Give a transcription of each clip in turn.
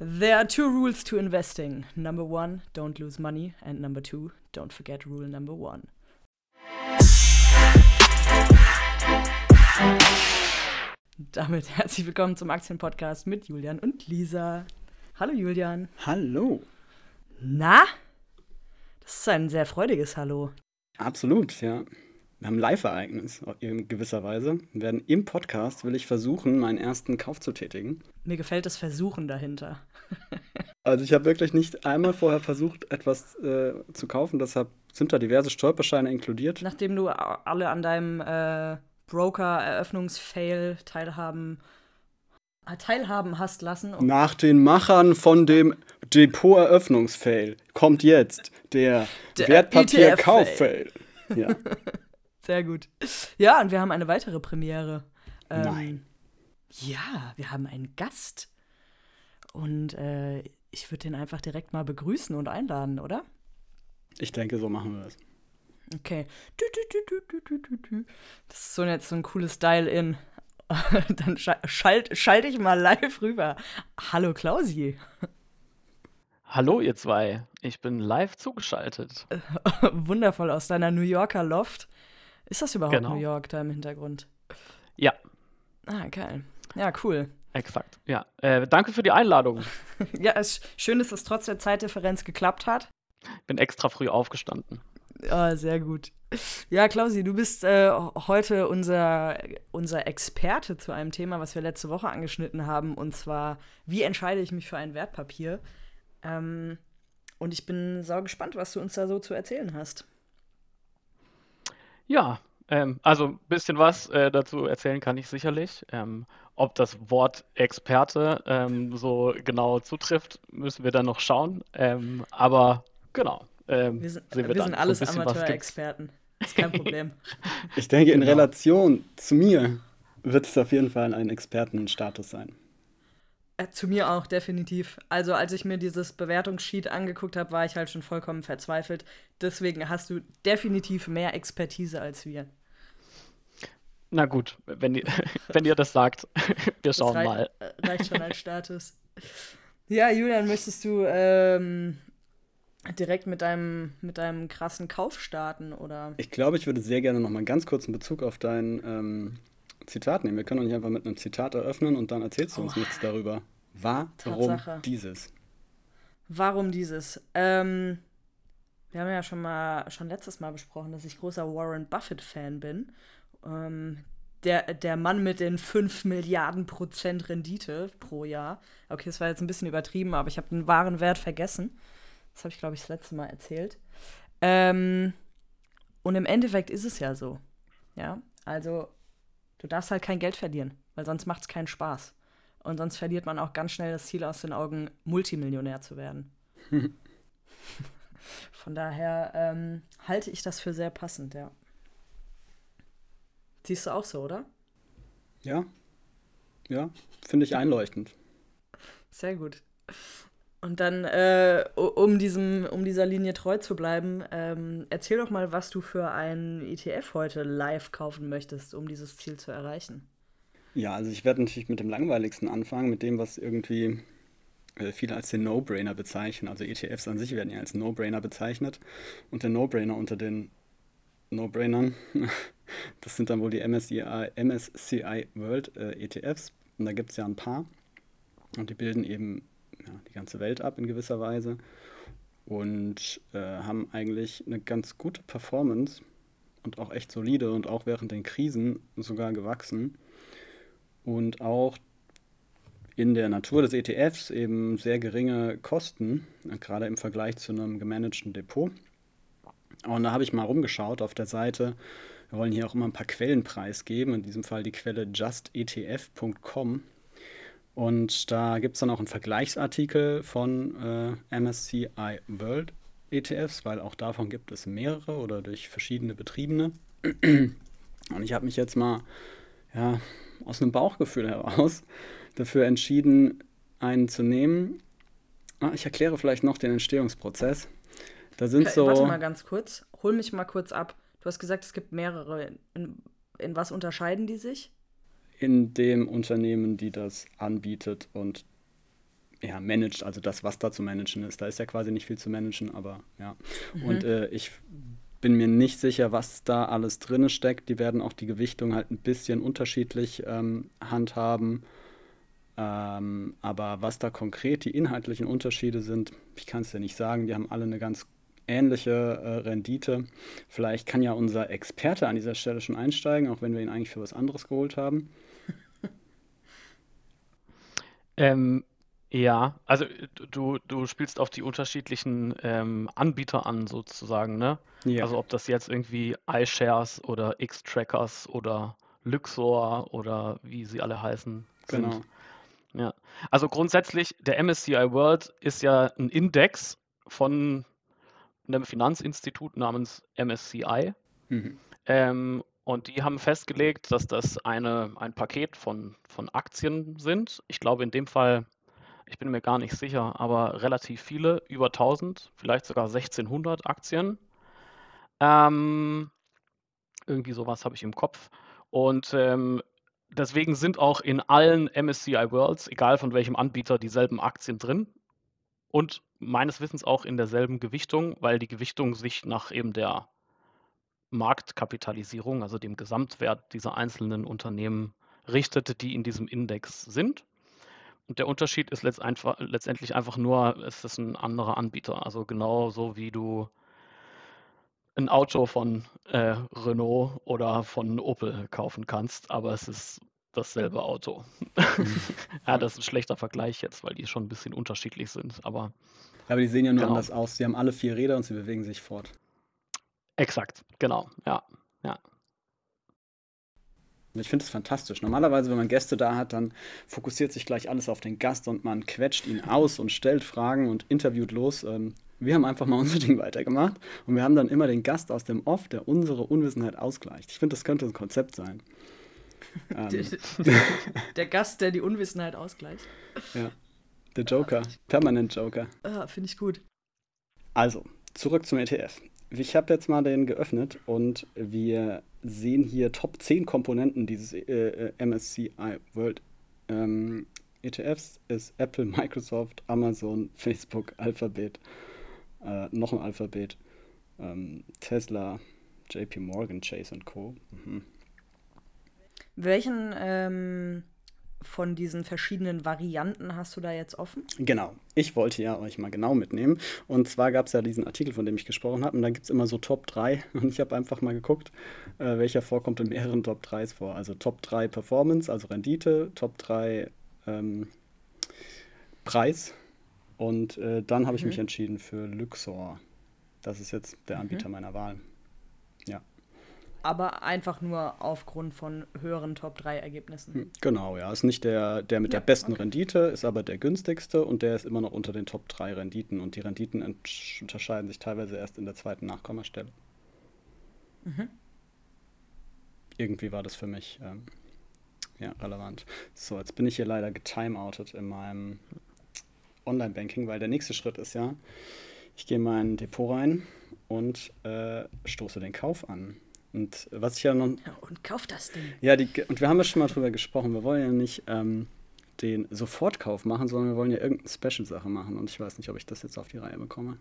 There are two rules to investing. Number one, don't lose money. And number two, don't forget rule number one. Damit herzlich willkommen zum Aktienpodcast mit Julian und Lisa. Hallo Julian. Hallo. Na? Das ist ein sehr freudiges Hallo. Absolut, ja. Wir haben ein Live-Ereignis in gewisser Weise. Wir werden im Podcast, will ich versuchen, meinen ersten Kauf zu tätigen. Mir gefällt das Versuchen dahinter. also ich habe wirklich nicht einmal vorher versucht, etwas äh, zu kaufen. Deshalb sind da diverse Stolperscheine inkludiert. Nachdem du alle an deinem äh, Broker-Eröffnungsfail teilhaben, äh, teilhaben hast lassen. Nach den Machern von dem Depot-Eröffnungsfail kommt jetzt der, der Wertpapier-Kauf-Fail. Ja. Sehr gut. Ja, und wir haben eine weitere Premiere. Ähm, Nein. Ja, wir haben einen Gast. Und äh, ich würde den einfach direkt mal begrüßen und einladen, oder? Ich denke, so machen wir es. Okay. Das ist so jetzt so ein cooles Dial-In. Dann schalte schalt ich mal live rüber. Hallo Klausi. Hallo ihr zwei, ich bin live zugeschaltet. Wundervoll aus deiner New Yorker Loft. Ist das überhaupt genau. New York da im Hintergrund? Ja. Ah, geil. Ja, cool. Exakt, ja. Äh, danke für die Einladung. ja, es ist schön, dass es trotz der Zeitdifferenz geklappt hat. Bin extra früh aufgestanden. Ah, sehr gut. Ja, Klausi, du bist äh, heute unser, unser Experte zu einem Thema, was wir letzte Woche angeschnitten haben, und zwar, wie entscheide ich mich für ein Wertpapier? Ähm, und ich bin sau gespannt, was du uns da so zu erzählen hast. Ja, ähm, also ein bisschen was äh, dazu erzählen kann ich sicherlich. Ähm, ob das Wort Experte ähm, so genau zutrifft, müssen wir dann noch schauen. Ähm, aber genau. Ähm, wir sind, wir wir sind alles so Amateurexperten. Ist kein Problem. ich denke, in genau. Relation zu mir wird es auf jeden Fall ein Expertenstatus sein. Äh, zu mir auch, definitiv. Also, als ich mir dieses Bewertungssheet angeguckt habe, war ich halt schon vollkommen verzweifelt. Deswegen hast du definitiv mehr Expertise als wir. Na gut, wenn ihr, wenn ihr das sagt, wir schauen das rei mal. Äh, reicht schon als Status. Ja, Julian, möchtest du ähm, direkt mit deinem, mit deinem krassen Kauf starten, oder? Ich glaube, ich würde sehr gerne noch mal ganz kurz in Bezug auf dein ähm, Zitat nehmen. Wir können doch nicht einfach mit einem Zitat eröffnen und dann erzählst du uns oh. nichts darüber. Warum Tatsache. dieses? Warum dieses? Ähm, wir haben ja schon mal schon letztes Mal besprochen, dass ich großer Warren Buffett-Fan bin. Ähm, der, der Mann mit den 5 Milliarden Prozent Rendite pro Jahr. Okay, das war jetzt ein bisschen übertrieben, aber ich habe den wahren Wert vergessen. Das habe ich, glaube ich, das letzte Mal erzählt. Ähm, und im Endeffekt ist es ja so. Ja, also du darfst halt kein Geld verlieren, weil sonst macht es keinen Spaß. Und sonst verliert man auch ganz schnell das Ziel aus den Augen, Multimillionär zu werden. Von daher ähm, halte ich das für sehr passend, ja. Siehst du auch so, oder? Ja. Ja, finde ich einleuchtend. Sehr gut. Und dann, äh, um, diesem, um dieser Linie treu zu bleiben, ähm, erzähl doch mal, was du für einen ETF heute live kaufen möchtest, um dieses Ziel zu erreichen. Ja, also ich werde natürlich mit dem langweiligsten anfangen, mit dem, was irgendwie äh, viele als den No-Brainer bezeichnen. Also ETFs an sich werden ja als No-Brainer bezeichnet. Und der No-Brainer unter den No-Brainern, das sind dann wohl die MSCI, MSCI World äh, ETFs. Und da gibt es ja ein paar. Und die bilden eben ja, die ganze Welt ab in gewisser Weise und äh, haben eigentlich eine ganz gute Performance und auch echt solide und auch während den Krisen sogar gewachsen und auch in der Natur des ETFs eben sehr geringe Kosten, gerade im Vergleich zu einem gemanagten Depot. Und da habe ich mal rumgeschaut auf der Seite. Wir wollen hier auch immer ein paar Quellen preisgeben, in diesem Fall die Quelle justetf.com. Und da gibt es dann auch einen Vergleichsartikel von äh, MSCI World ETFs, weil auch davon gibt es mehrere oder durch verschiedene Betriebene. Und ich habe mich jetzt mal ja, aus einem Bauchgefühl heraus dafür entschieden, einen zu nehmen. Ah, ich erkläre vielleicht noch den Entstehungsprozess. Da sind okay, so. Warte mal ganz kurz. Hol mich mal kurz ab. Du hast gesagt, es gibt mehrere. In, in was unterscheiden die sich? In dem Unternehmen, die das anbietet und ja, managt, also das, was da zu managen ist. Da ist ja quasi nicht viel zu managen, aber ja. Mhm. Und äh, ich bin mir nicht sicher, was da alles drin steckt. Die werden auch die Gewichtung halt ein bisschen unterschiedlich ähm, handhaben. Ähm, aber was da konkret die inhaltlichen Unterschiede sind, ich kann es ja nicht sagen. Die haben alle eine ganz ähnliche äh, Rendite. Vielleicht kann ja unser Experte an dieser Stelle schon einsteigen, auch wenn wir ihn eigentlich für was anderes geholt haben. Ähm, ja, also du, du spielst auf die unterschiedlichen ähm, Anbieter an, sozusagen, ne? Ja. Also ob das jetzt irgendwie iShares oder X-Trackers oder Luxor oder wie sie alle heißen sind. Genau. Ja. Also grundsätzlich, der MSCI World ist ja ein Index von einem Finanzinstitut namens MSCI. Mhm. Ähm, und die haben festgelegt, dass das eine, ein Paket von, von Aktien sind. Ich glaube in dem Fall, ich bin mir gar nicht sicher, aber relativ viele, über 1000, vielleicht sogar 1600 Aktien. Ähm, irgendwie sowas habe ich im Kopf. Und ähm, deswegen sind auch in allen MSCI Worlds, egal von welchem Anbieter, dieselben Aktien drin. Und meines Wissens auch in derselben Gewichtung, weil die Gewichtung sich nach eben der Marktkapitalisierung, also dem Gesamtwert dieser einzelnen Unternehmen richtet, die in diesem Index sind. Und der Unterschied ist letztendlich einfach nur, es ist ein anderer Anbieter. Also genauso wie du ein Auto von äh, Renault oder von Opel kaufen kannst, aber es ist dasselbe Auto. Mhm. ja, das ist ein schlechter Vergleich jetzt, weil die schon ein bisschen unterschiedlich sind. Aber, aber die sehen ja nur genau. anders aus. Sie haben alle vier Räder und sie bewegen sich fort. Exakt, genau, ja. ja. Ich finde es fantastisch. Normalerweise, wenn man Gäste da hat, dann fokussiert sich gleich alles auf den Gast und man quetscht ihn aus und stellt Fragen und interviewt los. Ähm, wir haben einfach mal unser Ding weitergemacht und wir haben dann immer den Gast aus dem Off, der unsere Unwissenheit ausgleicht. Ich finde, das könnte ein Konzept sein. Ähm. Der, Gast, der die Unwissenheit ausgleicht. Ja. Der Joker. Permanent Joker. Ah, finde ich gut. Also, zurück zum ETF. Ich habe jetzt mal den geöffnet und wir sehen hier Top 10 Komponenten dieses äh, äh MSCI World ähm, ETFs ist Apple, Microsoft, Amazon, Facebook, Alphabet, äh, noch ein Alphabet, ähm, Tesla, JP Morgan, Chase Co. Mhm. Welchen ähm, von diesen verschiedenen Varianten hast du da jetzt offen? Genau. Ich wollte ja euch mal genau mitnehmen. Und zwar gab es ja diesen Artikel, von dem ich gesprochen habe. Und da gibt es immer so Top 3. Und ich habe einfach mal geguckt, äh, welcher vorkommt in mehreren Top 3s vor. Also Top 3 Performance, also Rendite, Top 3 ähm, Preis. Und äh, dann habe ich mhm. mich entschieden für Luxor. Das ist jetzt der mhm. Anbieter mhm. meiner Wahl aber einfach nur aufgrund von höheren Top-3-Ergebnissen. Hm, genau, ja. Ist nicht der, der mit ja, der besten okay. Rendite, ist aber der günstigste und der ist immer noch unter den Top 3 Renditen und die Renditen unterscheiden sich teilweise erst in der zweiten Nachkommastelle. Mhm. Irgendwie war das für mich ähm, ja, relevant. So, jetzt bin ich hier leider getimeoutet in meinem Online-Banking, weil der nächste Schritt ist ja, ich gehe in mein Depot rein und äh, stoße den Kauf an. Und was ich ja noch. Ja, und kauf das Ding. Ja, die, und wir haben ja schon mal drüber gesprochen. Wir wollen ja nicht ähm, den Sofortkauf machen, sondern wir wollen ja irgendeine Special-Sache machen. Und ich weiß nicht, ob ich das jetzt auf die Reihe bekomme.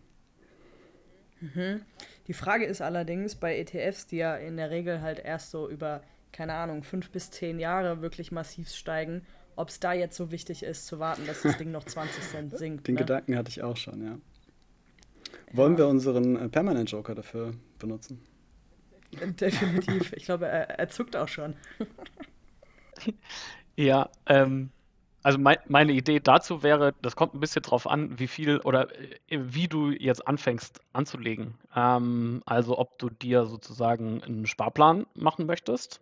Mhm. Die Frage ist allerdings bei ETFs, die ja in der Regel halt erst so über, keine Ahnung, fünf bis zehn Jahre wirklich massiv steigen, ob es da jetzt so wichtig ist, zu warten, dass das Ding noch 20 Cent sinkt. Den ne? Gedanken hatte ich auch schon, ja. Wollen ja. wir unseren äh, Permanent Joker dafür benutzen? Definitiv. Ich glaube, er, er zuckt auch schon. ja, ähm, also mein, meine Idee dazu wäre, das kommt ein bisschen drauf an, wie viel oder äh, wie du jetzt anfängst anzulegen. Ähm, also ob du dir sozusagen einen Sparplan machen möchtest,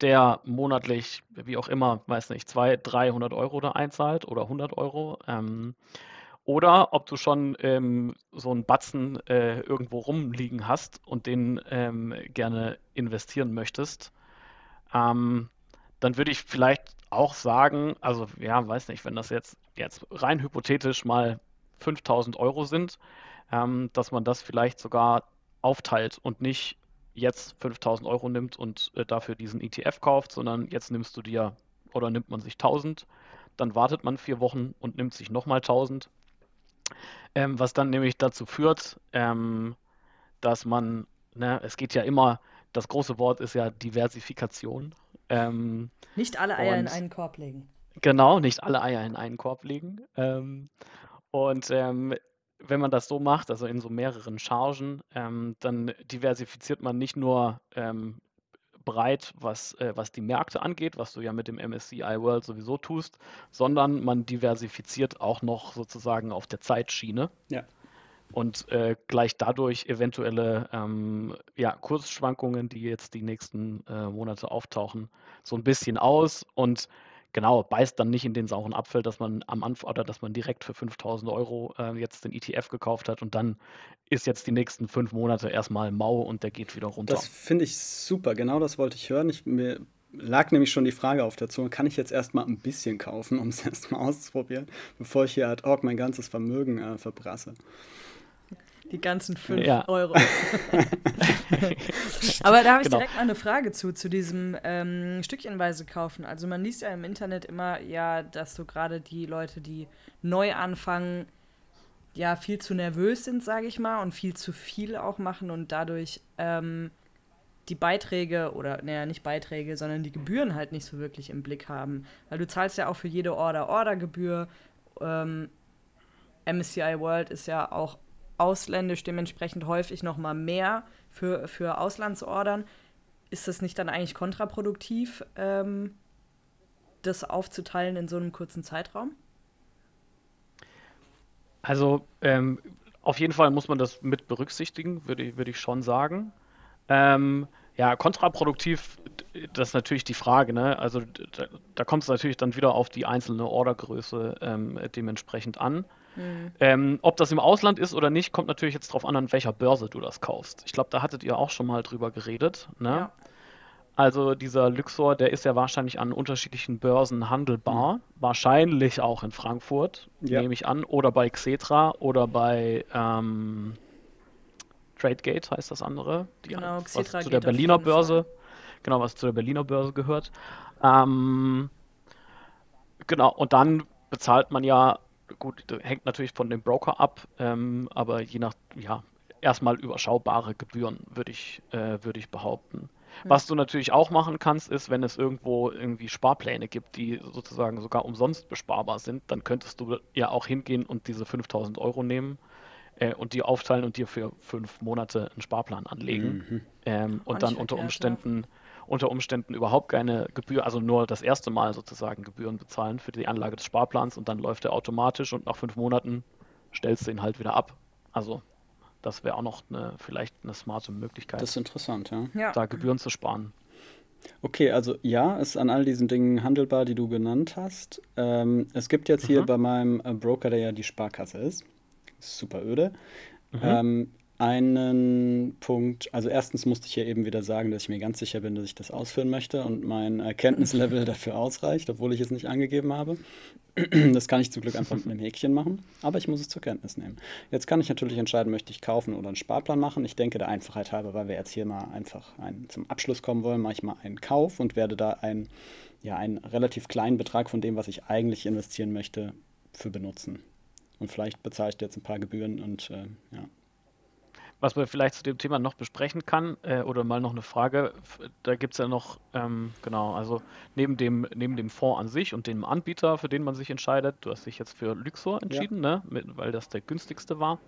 der monatlich, wie auch immer, weiß nicht, 200, 300 Euro da einzahlt oder 100 Euro. Ähm, oder ob du schon ähm, so einen Batzen äh, irgendwo rumliegen hast und den ähm, gerne investieren möchtest. Ähm, dann würde ich vielleicht auch sagen, also ja, weiß nicht, wenn das jetzt, jetzt rein hypothetisch mal 5000 Euro sind, ähm, dass man das vielleicht sogar aufteilt und nicht jetzt 5000 Euro nimmt und äh, dafür diesen ETF kauft, sondern jetzt nimmst du dir oder nimmt man sich 1000 dann wartet man vier Wochen und nimmt sich nochmal 1000. Ähm, was dann nämlich dazu führt, ähm, dass man, ne, es geht ja immer, das große Wort ist ja Diversifikation. Ähm, nicht alle Eier in einen Korb legen. Genau, nicht alle Eier in einen Korb legen. Ähm, und ähm, wenn man das so macht, also in so mehreren Chargen, ähm, dann diversifiziert man nicht nur breit, was, äh, was die Märkte angeht, was du ja mit dem MSCI World sowieso tust, sondern man diversifiziert auch noch sozusagen auf der Zeitschiene. Ja. Und äh, gleicht dadurch eventuelle ähm, ja, Kursschwankungen, die jetzt die nächsten äh, Monate auftauchen, so ein bisschen aus und genau, beißt dann nicht in den sauren Apfel, dass man am Anfang oder dass man direkt für 5000 Euro äh, jetzt den ETF gekauft hat und dann ist jetzt die nächsten fünf Monate erstmal mau und der geht wieder runter. Das finde ich super, genau das wollte ich hören. Ich, mir lag nämlich schon die Frage auf der Zunge, kann ich jetzt erstmal ein bisschen kaufen, um es erstmal auszuprobieren, bevor ich hier ad hoc mein ganzes Vermögen äh, verbrasse die ganzen 5 ja. Euro. Aber da habe ich genau. direkt mal eine Frage zu, zu diesem ähm, Stückchenweise kaufen. Also man liest ja im Internet immer, ja, dass so gerade die Leute, die neu anfangen, ja, viel zu nervös sind, sage ich mal, und viel zu viel auch machen und dadurch ähm, die Beiträge oder, naja, nicht Beiträge, sondern die Gebühren halt nicht so wirklich im Blick haben. Weil du zahlst ja auch für jede Order Ordergebühr. Ähm, MSCI World ist ja auch ausländisch dementsprechend häufig noch mal mehr für, für Auslandsordern. Ist das nicht dann eigentlich kontraproduktiv, ähm, das aufzuteilen in so einem kurzen Zeitraum? Also ähm, auf jeden Fall muss man das mit berücksichtigen, würde ich, würd ich schon sagen. Ähm, ja, kontraproduktiv, das ist natürlich die Frage. Ne? Also da, da kommt es natürlich dann wieder auf die einzelne Ordergröße ähm, dementsprechend an. Mhm. Ähm, ob das im Ausland ist oder nicht, kommt natürlich jetzt darauf an, an welcher Börse du das kaufst. Ich glaube, da hattet ihr auch schon mal drüber geredet. Ne? Ja. Also dieser Luxor, der ist ja wahrscheinlich an unterschiedlichen Börsen handelbar. Mhm. Wahrscheinlich auch in Frankfurt, ja. nehme ich an. Oder bei Xetra oder bei ähm, Tradegate heißt das andere. Die, genau, Xetra was zu der Berliner Börse. Genau, was zu der Berliner Börse gehört. Ähm, genau, und dann bezahlt man ja gut, hängt natürlich von dem Broker ab, ähm, aber je nach, ja, erstmal überschaubare Gebühren, würde ich, äh, würd ich behaupten. Mhm. Was du natürlich auch machen kannst, ist, wenn es irgendwo irgendwie Sparpläne gibt, die sozusagen sogar umsonst besparbar sind, dann könntest du ja auch hingehen und diese 5000 Euro nehmen äh, und die aufteilen und dir für fünf Monate einen Sparplan anlegen. Mhm. Ähm, und dann unter Umständen. Ja unter Umständen überhaupt keine Gebühr, also nur das erste Mal sozusagen Gebühren bezahlen für die Anlage des Sparplans und dann läuft er automatisch und nach fünf Monaten stellst du ihn halt wieder ab. Also das wäre auch noch eine, vielleicht eine smarte Möglichkeit. Das ist interessant, ja. ja. Da Gebühren zu sparen. Okay, also ja, ist an all diesen Dingen handelbar, die du genannt hast. Ähm, es gibt jetzt hier mhm. bei meinem äh, Broker, der ja die Sparkasse ist, super öde, mhm. ähm, einen Punkt, also erstens musste ich ja eben wieder sagen, dass ich mir ganz sicher bin, dass ich das ausführen möchte und mein Erkenntnislevel dafür ausreicht, obwohl ich es nicht angegeben habe. Das kann ich zum Glück einfach mit einem Häkchen machen, aber ich muss es zur Kenntnis nehmen. Jetzt kann ich natürlich entscheiden, möchte ich kaufen oder einen Sparplan machen. Ich denke der Einfachheit halber, weil wir jetzt hier mal einfach einen, zum Abschluss kommen wollen, mache ich mal einen Kauf und werde da einen, ja, einen relativ kleinen Betrag von dem, was ich eigentlich investieren möchte, für benutzen. Und vielleicht bezahle ich jetzt ein paar Gebühren und äh, ja, was man vielleicht zu dem Thema noch besprechen kann, äh, oder mal noch eine Frage, da gibt es ja noch, ähm, genau, also neben dem, neben dem Fonds an sich und dem Anbieter, für den man sich entscheidet, du hast dich jetzt für Luxor entschieden, ja. ne? Mit, weil das der günstigste war.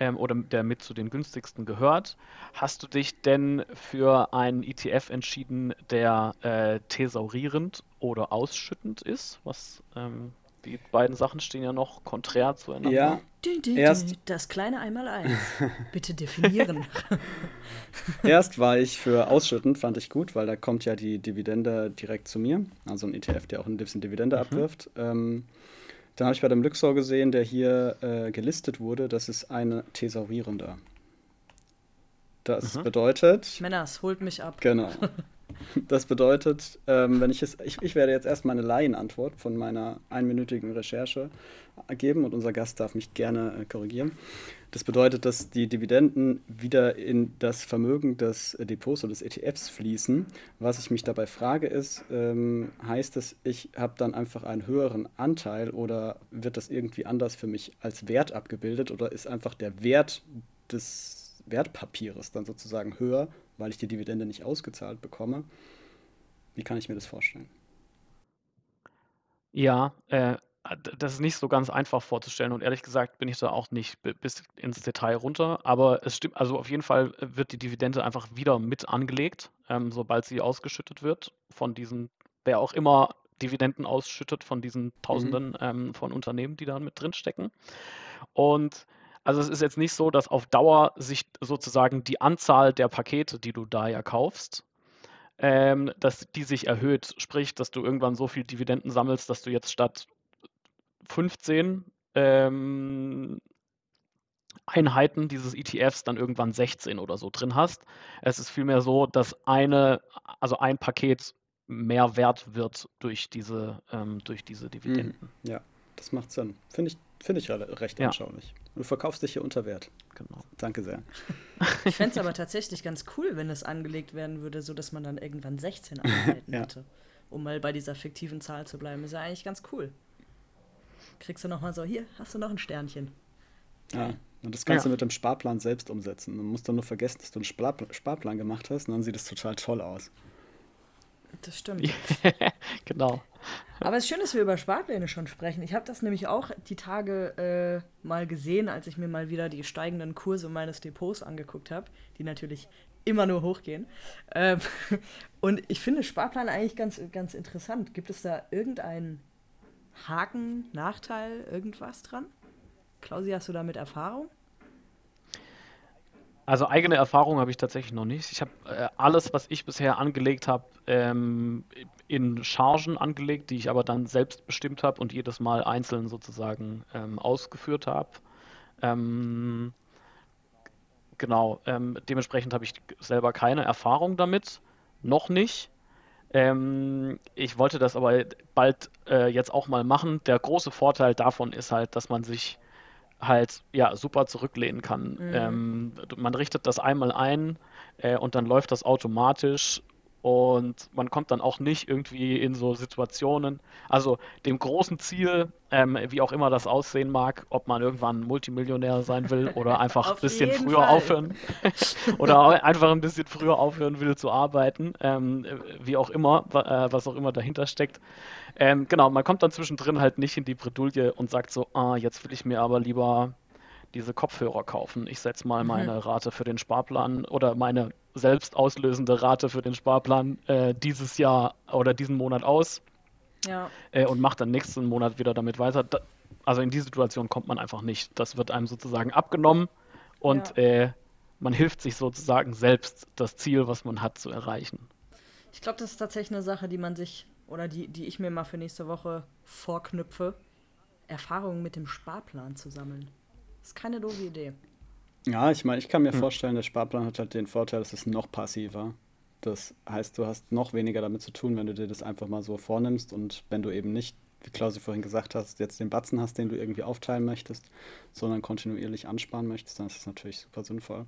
Ähm, oder der mit zu den günstigsten gehört. Hast du dich denn für einen ETF entschieden, der äh, thesaurierend oder ausschüttend ist? Was ähm, die beiden Sachen stehen ja noch konträr zueinander. Ja. Dün, dün, Erst, das kleine Einmaleins. Bitte definieren. Erst war ich für ausschüttend, fand ich gut, weil da kommt ja die Dividende direkt zu mir. Also ein ETF, der auch ein bisschen Dividende mhm. abwirft. Ähm, dann habe ich bei dem Luxor gesehen, der hier äh, gelistet wurde, das ist eine thesaurierende. Das mhm. bedeutet. Männers, holt mich ab. Genau. Das bedeutet, ähm, wenn ich es, ich, ich werde jetzt erstmal eine Laienantwort von meiner einminütigen Recherche geben und unser Gast darf mich gerne äh, korrigieren. Das bedeutet, dass die Dividenden wieder in das Vermögen des Depots oder des ETFs fließen. Was ich mich dabei frage ist, ähm, heißt es, ich habe dann einfach einen höheren Anteil oder wird das irgendwie anders für mich als Wert abgebildet oder ist einfach der Wert des Wertpapiers dann sozusagen höher, weil ich die Dividende nicht ausgezahlt bekomme? Wie kann ich mir das vorstellen? Ja, äh, das ist nicht so ganz einfach vorzustellen und ehrlich gesagt bin ich da auch nicht bis ins Detail runter, aber es stimmt, also auf jeden Fall wird die Dividende einfach wieder mit angelegt, ähm, sobald sie ausgeschüttet wird von diesen, wer auch immer Dividenden ausschüttet von diesen Tausenden mhm. ähm, von Unternehmen, die da mit drinstecken. Und also es ist jetzt nicht so, dass auf Dauer sich sozusagen die Anzahl der Pakete, die du da ja kaufst, ähm, dass die sich erhöht. Sprich, dass du irgendwann so viel Dividenden sammelst, dass du jetzt statt 15 ähm, Einheiten dieses ETFs dann irgendwann 16 oder so drin hast. Es ist vielmehr so, dass eine, also ein Paket mehr wert wird durch diese, ähm, durch diese Dividenden. Mhm. Ja, das macht Sinn. Finde ich, find ich recht ja. anschaulich. Du verkaufst dich hier unter Wert. Genau. Danke sehr. Ich fände es aber tatsächlich ganz cool, wenn es angelegt werden würde, sodass man dann irgendwann 16 Einheiten ja. hätte. Um mal bei dieser fiktiven Zahl zu bleiben. Ist ja eigentlich ganz cool kriegst du nochmal so, hier hast du noch ein Sternchen. Ja, und das kannst ja. du mit dem Sparplan selbst umsetzen. Du musst dann nur vergessen, dass du einen Spar Sparplan gemacht hast und dann sieht es total toll aus. Das stimmt. genau. Aber es ist schön, dass wir über Sparpläne schon sprechen. Ich habe das nämlich auch die Tage äh, mal gesehen, als ich mir mal wieder die steigenden Kurse meines Depots angeguckt habe, die natürlich immer nur hochgehen. Ähm, und ich finde Sparplan eigentlich ganz, ganz interessant. Gibt es da irgendeinen Haken, Nachteil, irgendwas dran? Klausi, hast du damit Erfahrung? Also eigene Erfahrung habe ich tatsächlich noch nicht. Ich habe äh, alles, was ich bisher angelegt habe, ähm, in Chargen angelegt, die ich aber dann selbst bestimmt habe und jedes Mal einzeln sozusagen ähm, ausgeführt habe. Ähm, genau, ähm, dementsprechend habe ich selber keine Erfahrung damit, noch nicht. Ähm, ich wollte das aber bald äh, jetzt auch mal machen. Der große Vorteil davon ist halt, dass man sich halt ja super zurücklehnen kann. Mhm. Ähm, man richtet das einmal ein äh, und dann läuft das automatisch und man kommt dann auch nicht irgendwie in so Situationen, also dem großen Ziel, ähm, wie auch immer das aussehen mag, ob man irgendwann Multimillionär sein will oder einfach ein bisschen früher Fall. aufhören oder einfach ein bisschen früher aufhören will zu arbeiten, ähm, wie auch immer, äh, was auch immer dahinter steckt. Ähm, genau, man kommt dann zwischendrin halt nicht in die Bredouille und sagt so, ah, jetzt will ich mir aber lieber diese Kopfhörer kaufen. Ich setze mal mhm. meine Rate für den Sparplan oder meine selbst auslösende Rate für den Sparplan äh, dieses Jahr oder diesen Monat aus ja. äh, und mache dann nächsten Monat wieder damit weiter. Da, also in die Situation kommt man einfach nicht. Das wird einem sozusagen abgenommen und ja. äh, man hilft sich sozusagen selbst, das Ziel, was man hat, zu erreichen. Ich glaube, das ist tatsächlich eine Sache, die man sich oder die, die ich mir mal für nächste Woche vorknüpfe, Erfahrungen mit dem Sparplan zu sammeln. Das ist keine doofe Idee. Ja, ich meine, ich kann mir hm. vorstellen, der Sparplan hat halt den Vorteil, dass es noch passiver. Das heißt, du hast noch weniger damit zu tun, wenn du dir das einfach mal so vornimmst und wenn du eben nicht, wie Klausi vorhin gesagt hast, jetzt den Batzen hast, den du irgendwie aufteilen möchtest, sondern kontinuierlich ansparen möchtest, dann ist das natürlich super sinnvoll.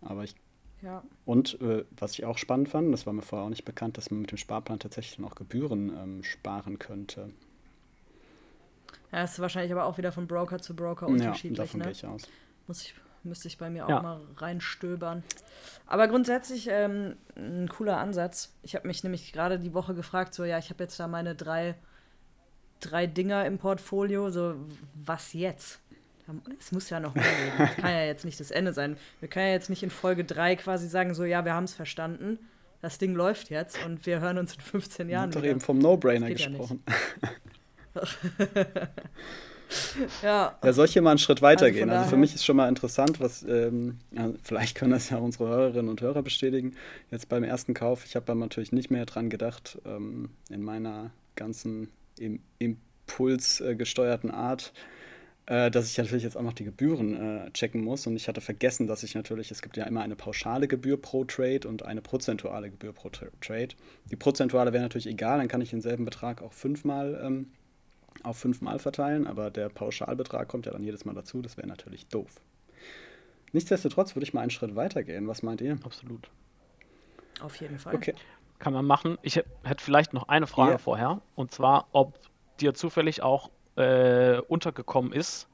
Aber ich. Ja. Und äh, was ich auch spannend fand, das war mir vorher auch nicht bekannt, dass man mit dem Sparplan tatsächlich noch Gebühren ähm, sparen könnte. Ja, ist wahrscheinlich aber auch wieder von Broker zu Broker unterschiedlich. Ja, davon ne? gehe ich aus. Muss ich, müsste ich bei mir auch ja. mal reinstöbern. Aber grundsätzlich ähm, ein cooler Ansatz. Ich habe mich nämlich gerade die Woche gefragt, so ja, ich habe jetzt da meine drei, drei Dinger im Portfolio, so was jetzt? Es muss ja noch mehr geben. Das kann ja jetzt nicht das Ende sein. Wir können ja jetzt nicht in Folge 3 quasi sagen, so ja, wir haben es verstanden. Das Ding läuft jetzt und wir hören uns in 15 Jahren. Ich habe doch eben vom No-Brainer gesprochen. Ja ja. Ja, soll ich hier mal einen Schritt weitergehen? Also, also für mich ist schon mal interessant, was, ähm, ja, vielleicht können das ja unsere Hörerinnen und Hörer bestätigen. Jetzt beim ersten Kauf, ich habe da natürlich nicht mehr dran gedacht, ähm, in meiner ganzen im, impulsgesteuerten Art äh, dass ich natürlich jetzt auch noch die Gebühren äh, checken muss. Und ich hatte vergessen, dass ich natürlich, es gibt ja immer eine pauschale Gebühr pro Trade und eine prozentuale Gebühr pro Tra Trade. Die prozentuale wäre natürlich egal, dann kann ich denselben Betrag auch fünfmal ähm, auf fünfmal verteilen, aber der Pauschalbetrag kommt ja dann jedes Mal dazu, das wäre natürlich doof. Nichtsdestotrotz würde ich mal einen Schritt weiter gehen. Was meint ihr? Absolut. Auf jeden Fall. Okay. Kann man machen. Ich hätte vielleicht noch eine Frage ja. vorher. Und zwar, ob dir zufällig auch äh, untergekommen ist,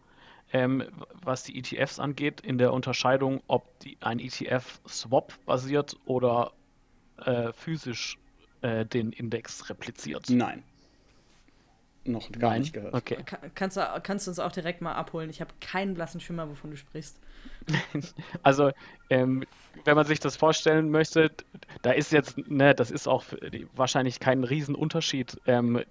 ähm, was die ETFs angeht, in der Unterscheidung, ob die, ein ETF Swap basiert oder äh, physisch äh, den Index repliziert. Nein. Noch gar Nein? nicht gehört. Okay. kannst, du, kannst du uns auch direkt mal abholen? Ich habe keinen blassen Schimmer, wovon du sprichst. also, ähm, wenn man sich das vorstellen möchte, da ist jetzt, ne, das ist auch wahrscheinlich kein Riesenunterschied. Ähm,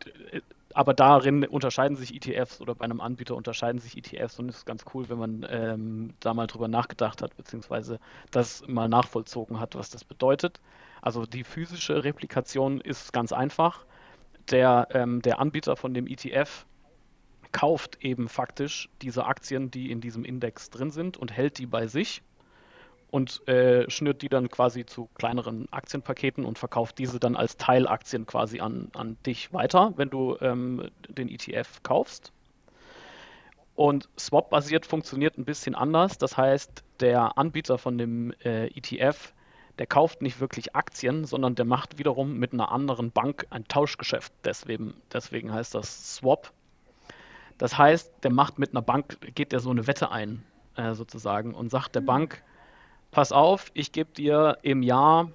aber darin unterscheiden sich ETFs oder bei einem Anbieter unterscheiden sich ETFs und es ist ganz cool, wenn man ähm, da mal drüber nachgedacht hat, beziehungsweise das mal nachvollzogen hat, was das bedeutet. Also die physische Replikation ist ganz einfach. Der, ähm, der Anbieter von dem ETF kauft eben faktisch diese Aktien, die in diesem Index drin sind und hält die bei sich und äh, schnürt die dann quasi zu kleineren Aktienpaketen und verkauft diese dann als Teilaktien quasi an, an dich weiter, wenn du ähm, den ETF kaufst. Und Swap-basiert funktioniert ein bisschen anders. Das heißt, der Anbieter von dem äh, ETF, der kauft nicht wirklich Aktien, sondern der macht wiederum mit einer anderen Bank ein Tauschgeschäft. Deswegen, deswegen heißt das Swap. Das heißt, der macht mit einer Bank, geht der so eine Wette ein, äh, sozusagen, und sagt der mhm. Bank, pass auf, ich gebe dir im Jahr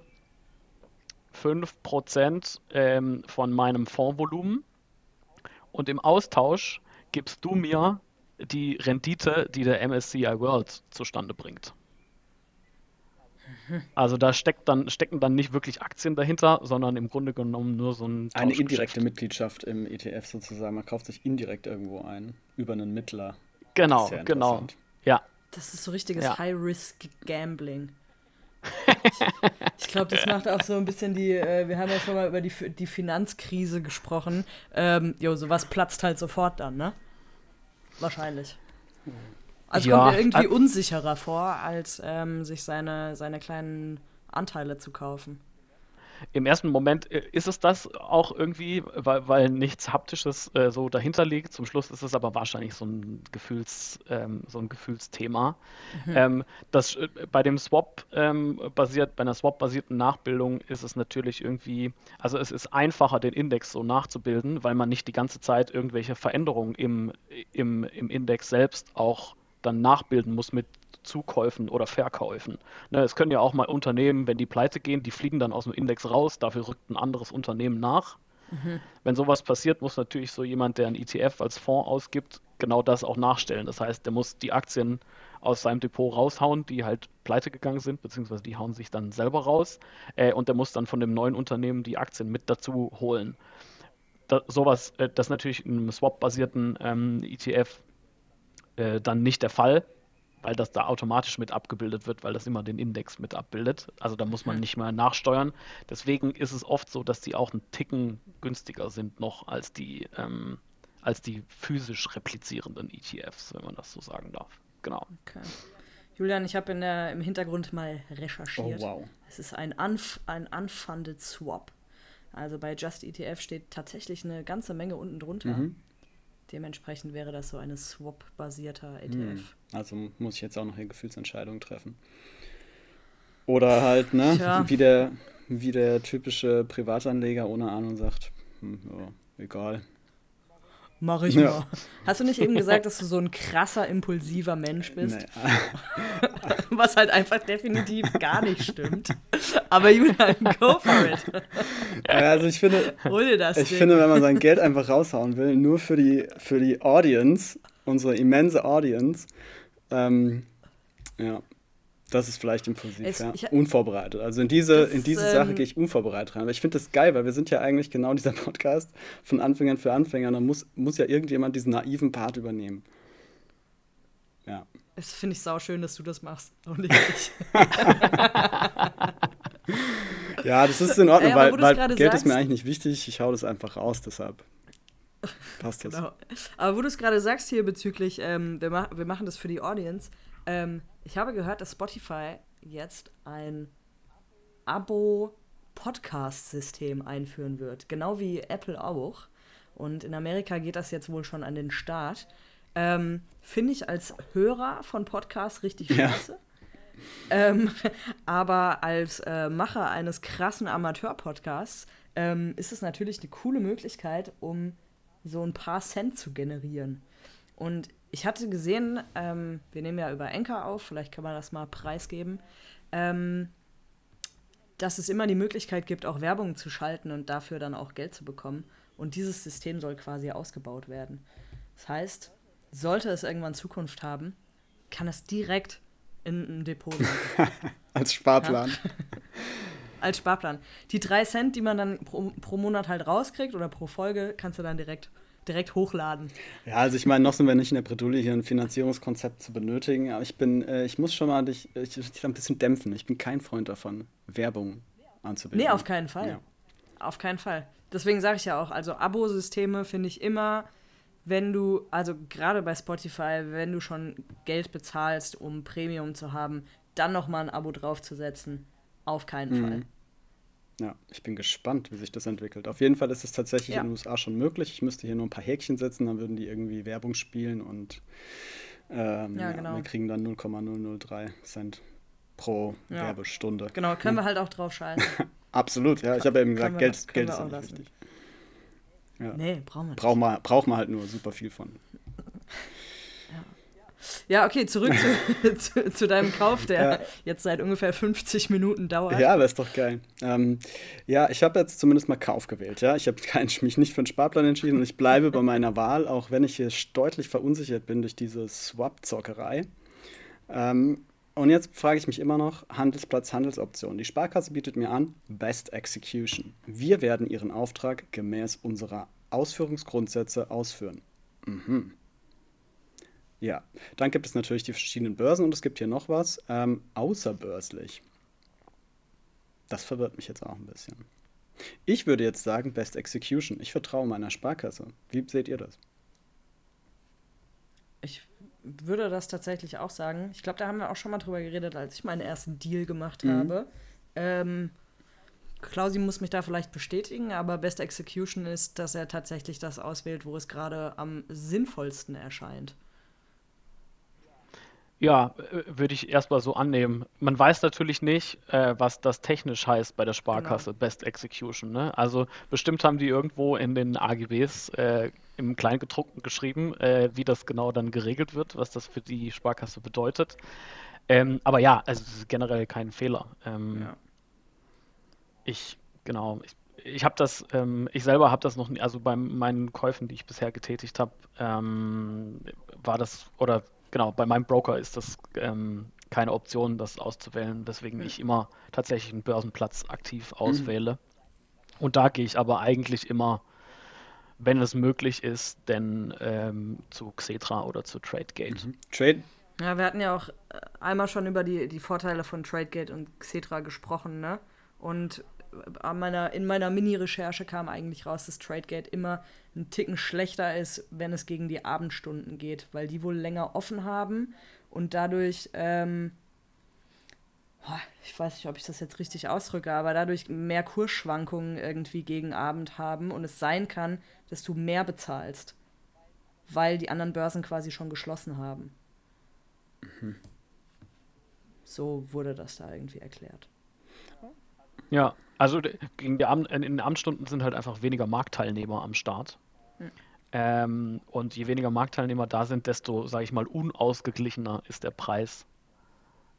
5% ähm, von meinem Fondsvolumen und im Austausch gibst du mir die Rendite, die der MSCI World zustande bringt. Also da steckt dann, stecken dann nicht wirklich Aktien dahinter, sondern im Grunde genommen nur so ein. Eine indirekte Mitgliedschaft im ETF sozusagen. Man kauft sich indirekt irgendwo ein, über einen Mittler. Genau, genau. Ja, das ist so richtiges ja. High-Risk-Gambling. ich, ich glaube, das macht auch so ein bisschen die, äh, wir haben ja schon mal über die, die Finanzkrise gesprochen. Ähm, jo, sowas platzt halt sofort dann, ne? Wahrscheinlich. Also ja, kommt er irgendwie unsicherer vor, als ähm, sich seine, seine kleinen Anteile zu kaufen im ersten Moment äh, ist es das auch irgendwie, weil, weil nichts Haptisches äh, so dahinter liegt. Zum Schluss ist es aber wahrscheinlich so ein, Gefühls, ähm, so ein Gefühlsthema. Mhm. Ähm, das, äh, bei dem Swap ähm, basiert, bei einer Swap-basierten Nachbildung ist es natürlich irgendwie, also es ist einfacher, den Index so nachzubilden, weil man nicht die ganze Zeit irgendwelche Veränderungen im, im, im Index selbst auch dann nachbilden muss mit Zukäufen oder Verkäufen. Ne, es können ja auch mal Unternehmen, wenn die pleite gehen, die fliegen dann aus dem Index raus, dafür rückt ein anderes Unternehmen nach. Mhm. Wenn sowas passiert, muss natürlich so jemand, der ein ETF als Fonds ausgibt, genau das auch nachstellen. Das heißt, der muss die Aktien aus seinem Depot raushauen, die halt pleite gegangen sind, beziehungsweise die hauen sich dann selber raus. Äh, und der muss dann von dem neuen Unternehmen die Aktien mit dazu holen. Da, sowas, äh, das natürlich in einem Swap-basierten ähm, ETF äh, dann nicht der Fall weil das da automatisch mit abgebildet wird, weil das immer den Index mit abbildet. Also da muss man nicht mehr nachsteuern. Deswegen ist es oft so, dass die auch einen Ticken günstiger sind noch als die, ähm, als die physisch replizierenden ETFs, wenn man das so sagen darf. Genau. Okay. Julian, ich habe im Hintergrund mal recherchiert. Oh, wow. Es ist ein, unf ein unfunded Swap. Also bei Just ETF steht tatsächlich eine ganze Menge unten drunter. Mhm. Dementsprechend wäre das so ein Swap-basierter ETF. Hm. Also muss ich jetzt auch noch eine Gefühlsentscheidung treffen. Oder halt, ne, Tja. wie der, wie der typische Privatanleger ohne Ahnung sagt, hm, ja, egal, Mach ich ja. mal. Hast du nicht eben gesagt, dass du so ein krasser, impulsiver Mensch bist? Nee. Was halt einfach definitiv gar nicht stimmt. Aber Julian, go for it. Also ich finde, ich Ding. finde, wenn man sein Geld einfach raushauen will, nur für die, für die Audience, unsere immense Audience, ähm, ja, das ist vielleicht impulsiv, es, ja. Unvorbereitet. Also in diese, in diese ähm, Sache gehe ich unvorbereitet rein. Aber ich finde das geil, weil wir sind ja eigentlich genau dieser Podcast von Anfängern für Anfänger. Da muss, muss ja irgendjemand diesen naiven Part übernehmen. Ja. Es finde ich sau schön, dass du das machst und nicht ich. ja, das ist in Ordnung, ja, weil, weil Geld sagst, ist mir eigentlich nicht wichtig. Ich hau das einfach raus, deshalb Passt jetzt. Genau. Aber wo du es gerade sagst hier bezüglich, ähm, wir, ma wir machen das für die Audience, ähm, ich habe gehört, dass Spotify jetzt ein Abo-Podcast-System einführen wird. Genau wie Apple auch. Und in Amerika geht das jetzt wohl schon an den Start. Ähm, Finde ich als Hörer von Podcasts richtig scheiße. Ja. Ähm, aber als äh, Macher eines krassen Amateur-Podcasts ähm, ist es natürlich eine coole Möglichkeit, um so ein paar Cent zu generieren. Und ich hatte gesehen, ähm, wir nehmen ja über Enker auf, vielleicht kann man das mal preisgeben, ähm, dass es immer die Möglichkeit gibt, auch Werbung zu schalten und dafür dann auch Geld zu bekommen. Und dieses System soll quasi ausgebaut werden. Das heißt, sollte es irgendwann Zukunft haben, kann es direkt in ein Depot legen. Als Sparplan. Ja? Als Sparplan. Die drei Cent, die man dann pro, pro Monat halt rauskriegt oder pro Folge, kannst du dann direkt direkt hochladen. Ja, also ich meine, noch sind wir nicht in der Bredouille, hier ein Finanzierungskonzept zu benötigen, aber ich bin, äh, ich muss schon mal dich, ich, dich ein bisschen dämpfen. Ich bin kein Freund davon, Werbung anzubieten. Nee, auf keinen Fall. Ja. Auf keinen Fall. Deswegen sage ich ja auch, also Abo-Systeme finde ich immer, wenn du, also gerade bei Spotify, wenn du schon Geld bezahlst, um Premium zu haben, dann nochmal ein Abo draufzusetzen, auf keinen mhm. Fall. Ja, ich bin gespannt, wie sich das entwickelt. Auf jeden Fall ist es tatsächlich ja. in den USA schon möglich. Ich müsste hier nur ein paar Häkchen setzen, dann würden die irgendwie Werbung spielen und ähm, ja, genau. wir kriegen dann 0,003 Cent pro ja. Werbestunde. Genau, können hm. wir halt auch drauf schalten. Absolut, ja. Ich habe ja eben gesagt, Geld, Geld ist nicht wichtig. Ja. Nee, brauchen wir nicht. Braucht man, braucht man halt nur super viel von. Ja, okay, zurück zu, zu, zu, deinem Kauf, der ja. jetzt seit ungefähr 50 Minuten dauert. Ja, aber ist doch geil. Ähm, ja, ich habe jetzt zumindest mal Kauf gewählt. Ja? Ich habe mich nicht für einen Sparplan entschieden und ich bleibe bei meiner Wahl, auch wenn ich hier deutlich verunsichert bin durch diese Swap-Zockerei. Ähm, und jetzt frage ich mich immer noch, Handelsplatz, Handelsoption. Die Sparkasse bietet mir an, Best Execution. Wir werden ihren Auftrag gemäß unserer Ausführungsgrundsätze ausführen. Mhm. Ja, dann gibt es natürlich die verschiedenen Börsen und es gibt hier noch was, ähm, außerbörslich. Das verwirrt mich jetzt auch ein bisschen. Ich würde jetzt sagen, Best Execution. Ich vertraue meiner Sparkasse. Wie seht ihr das? Ich würde das tatsächlich auch sagen. Ich glaube, da haben wir auch schon mal drüber geredet, als ich meinen ersten Deal gemacht mhm. habe. Ähm, Klausi muss mich da vielleicht bestätigen, aber Best Execution ist, dass er tatsächlich das auswählt, wo es gerade am sinnvollsten erscheint. Ja, äh, würde ich erstmal so annehmen. Man weiß natürlich nicht, äh, was das technisch heißt bei der Sparkasse, genau. Best Execution. Ne? Also bestimmt haben die irgendwo in den AGBs äh, im Kleingedruckten geschrieben, äh, wie das genau dann geregelt wird, was das für die Sparkasse bedeutet. Ähm, aber ja, also es ist generell kein Fehler. Ähm, ja. Ich, genau, ich, ich habe das, ähm, ich selber habe das noch nie, also bei meinen Käufen, die ich bisher getätigt habe, ähm, war das, oder genau, bei meinem Broker ist das ähm, keine Option, das auszuwählen, weswegen ich immer tatsächlich einen Börsenplatz aktiv mhm. auswähle. Mhm. Und da gehe ich aber eigentlich immer, wenn es möglich ist, denn ähm, zu Xetra oder zu TradeGate. Mhm. Trade? Ja, wir hatten ja auch äh, einmal schon über die, die Vorteile von TradeGate und Xetra gesprochen, ne? Und meiner, in meiner Mini-Recherche kam eigentlich raus, dass TradeGate immer ein Ticken schlechter ist, wenn es gegen die Abendstunden geht, weil die wohl länger offen haben und dadurch, ähm, ich weiß nicht, ob ich das jetzt richtig ausdrücke, aber dadurch mehr Kursschwankungen irgendwie gegen Abend haben und es sein kann, dass du mehr bezahlst, weil die anderen Börsen quasi schon geschlossen haben. Mhm. So wurde das da irgendwie erklärt. Ja, also in den Abendstunden sind halt einfach weniger Marktteilnehmer am Start. Hm. Ähm, und je weniger Marktteilnehmer da sind, desto, sage ich mal, unausgeglichener ist der Preis,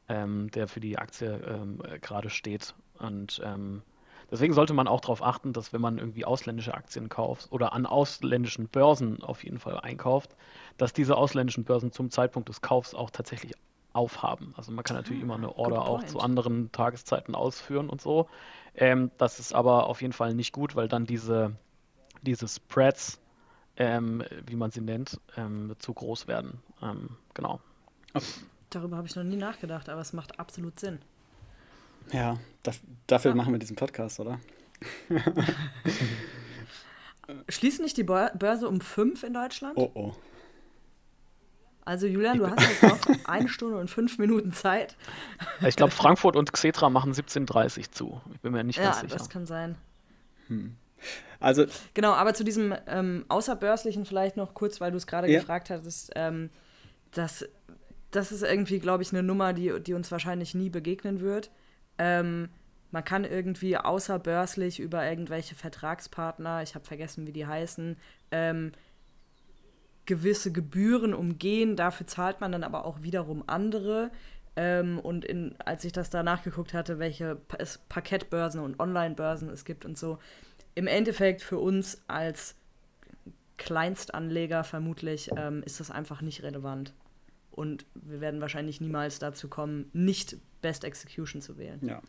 ähm, der für die Aktie ähm, gerade steht. Und ähm, deswegen sollte man auch darauf achten, dass wenn man irgendwie ausländische Aktien kauft oder an ausländischen Börsen auf jeden Fall einkauft, dass diese ausländischen Börsen zum Zeitpunkt des Kaufs auch tatsächlich aufhaben. Also man kann natürlich immer eine Order auch zu anderen Tageszeiten ausführen und so. Ähm, das ist aber auf jeden Fall nicht gut, weil dann diese, diese Spreads, ähm, wie man sie nennt, ähm, zu groß werden. Ähm, genau. Darüber habe ich noch nie nachgedacht, aber es macht absolut Sinn. Ja, das, dafür ja. machen wir diesen Podcast, oder? Schließt nicht die Börse um fünf in Deutschland? Oh oh. Also Julian, du hast jetzt noch eine Stunde und fünf Minuten Zeit. Ich glaube, Frankfurt und Xetra machen 17.30 zu. Ich bin mir nicht ja, ganz sicher. Ja, das kann sein. Hm. Also genau, aber zu diesem ähm, außerbörslichen vielleicht noch kurz, weil du es gerade ja. gefragt hattest, ähm, das, das ist irgendwie, glaube ich, eine Nummer, die, die uns wahrscheinlich nie begegnen wird. Ähm, man kann irgendwie außerbörslich über irgendwelche Vertragspartner, ich habe vergessen, wie die heißen, ähm, gewisse Gebühren umgehen. Dafür zahlt man dann aber auch wiederum andere. Ähm, und in, als ich das da nachgeguckt hatte, welche pa Parkettbörsen und Online-Börsen es gibt und so, im Endeffekt für uns als Kleinstanleger vermutlich ähm, ist das einfach nicht relevant. Und wir werden wahrscheinlich niemals dazu kommen, nicht Best Execution zu wählen. Ja.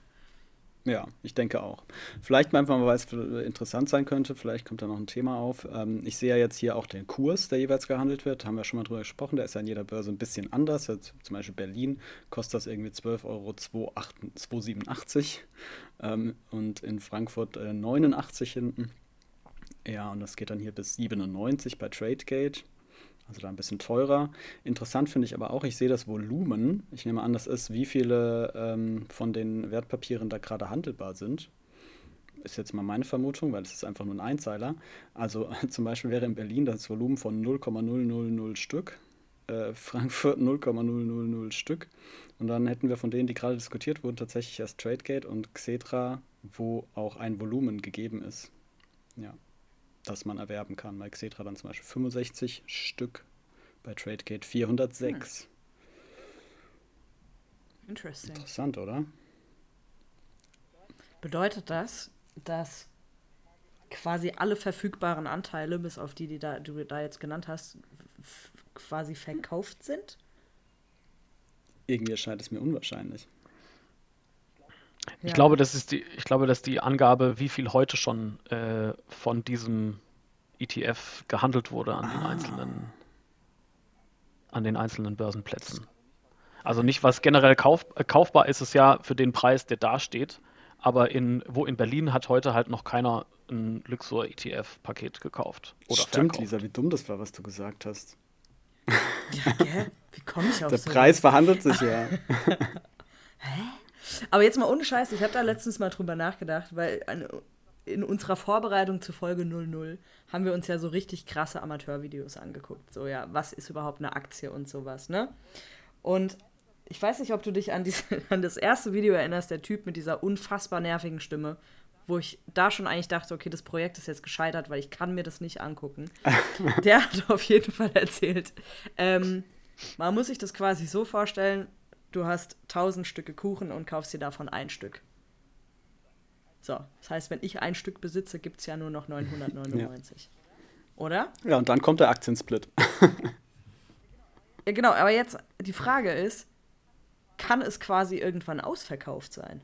Ja, ich denke auch. Vielleicht einfach mal, weil es interessant sein könnte, vielleicht kommt da noch ein Thema auf. Ähm, ich sehe ja jetzt hier auch den Kurs, der jeweils gehandelt wird. Haben wir schon mal drüber gesprochen. Der ist ja in jeder Börse ein bisschen anders. Jetzt, zum Beispiel Berlin kostet das irgendwie 12,287 Euro ähm, und in Frankfurt äh, 89 hinten. Ja, und das geht dann hier bis 97 bei TradeGate. Also da ein bisschen teurer. Interessant finde ich aber auch, ich sehe das Volumen. Ich nehme an, das ist, wie viele ähm, von den Wertpapieren da gerade handelbar sind. Ist jetzt mal meine Vermutung, weil es ist einfach nur ein Einzeiler. Also zum Beispiel wäre in Berlin das Volumen von 0,000 Stück, äh, Frankfurt 0,000 Stück. Und dann hätten wir von denen, die gerade diskutiert wurden, tatsächlich erst Tradegate und Xetra, wo auch ein Volumen gegeben ist. Ja das man erwerben kann. Bei Xetra dann zum Beispiel 65 Stück, bei TradeGate 406. Hm. Interessant, oder? Bedeutet das, dass quasi alle verfügbaren Anteile, bis auf die, die da, du da jetzt genannt hast, quasi verkauft sind? Irgendwie erscheint es mir unwahrscheinlich. Ich ja. glaube, das ist die, ich glaube, dass die Angabe, wie viel heute schon äh, von diesem ETF gehandelt wurde an ah. den einzelnen, an den einzelnen Börsenplätzen. Also nicht, was generell kauf, äh, kaufbar ist, ist ja für den Preis, der da steht. Aber in, wo in Berlin hat heute halt noch keiner ein Luxor ETF-Paket gekauft. Oder Stimmt, verkauft. Lisa, wie dumm das war, was du gesagt hast. Ja, gell? Wie komme ich auf Der so Preis verhandelt sich ja. Hä? Aber jetzt mal ohne Scheiß, ich habe da letztens mal drüber nachgedacht, weil eine, in unserer Vorbereitung zu Folge 00 haben wir uns ja so richtig krasse Amateurvideos angeguckt. So, ja, was ist überhaupt eine Aktie und sowas, ne? Und ich weiß nicht, ob du dich an, diese, an das erste Video erinnerst, der Typ mit dieser unfassbar nervigen Stimme, wo ich da schon eigentlich dachte, okay, das Projekt ist jetzt gescheitert, weil ich kann mir das nicht angucken. der hat auf jeden Fall erzählt, ähm, man muss sich das quasi so vorstellen, du hast 1000 Stücke Kuchen und kaufst dir davon ein Stück. So, das heißt, wenn ich ein Stück besitze, gibt es ja nur noch 999. Ja. Oder? Ja, und dann kommt der Aktiensplit. ja, genau, aber jetzt die Frage ist, kann es quasi irgendwann ausverkauft sein?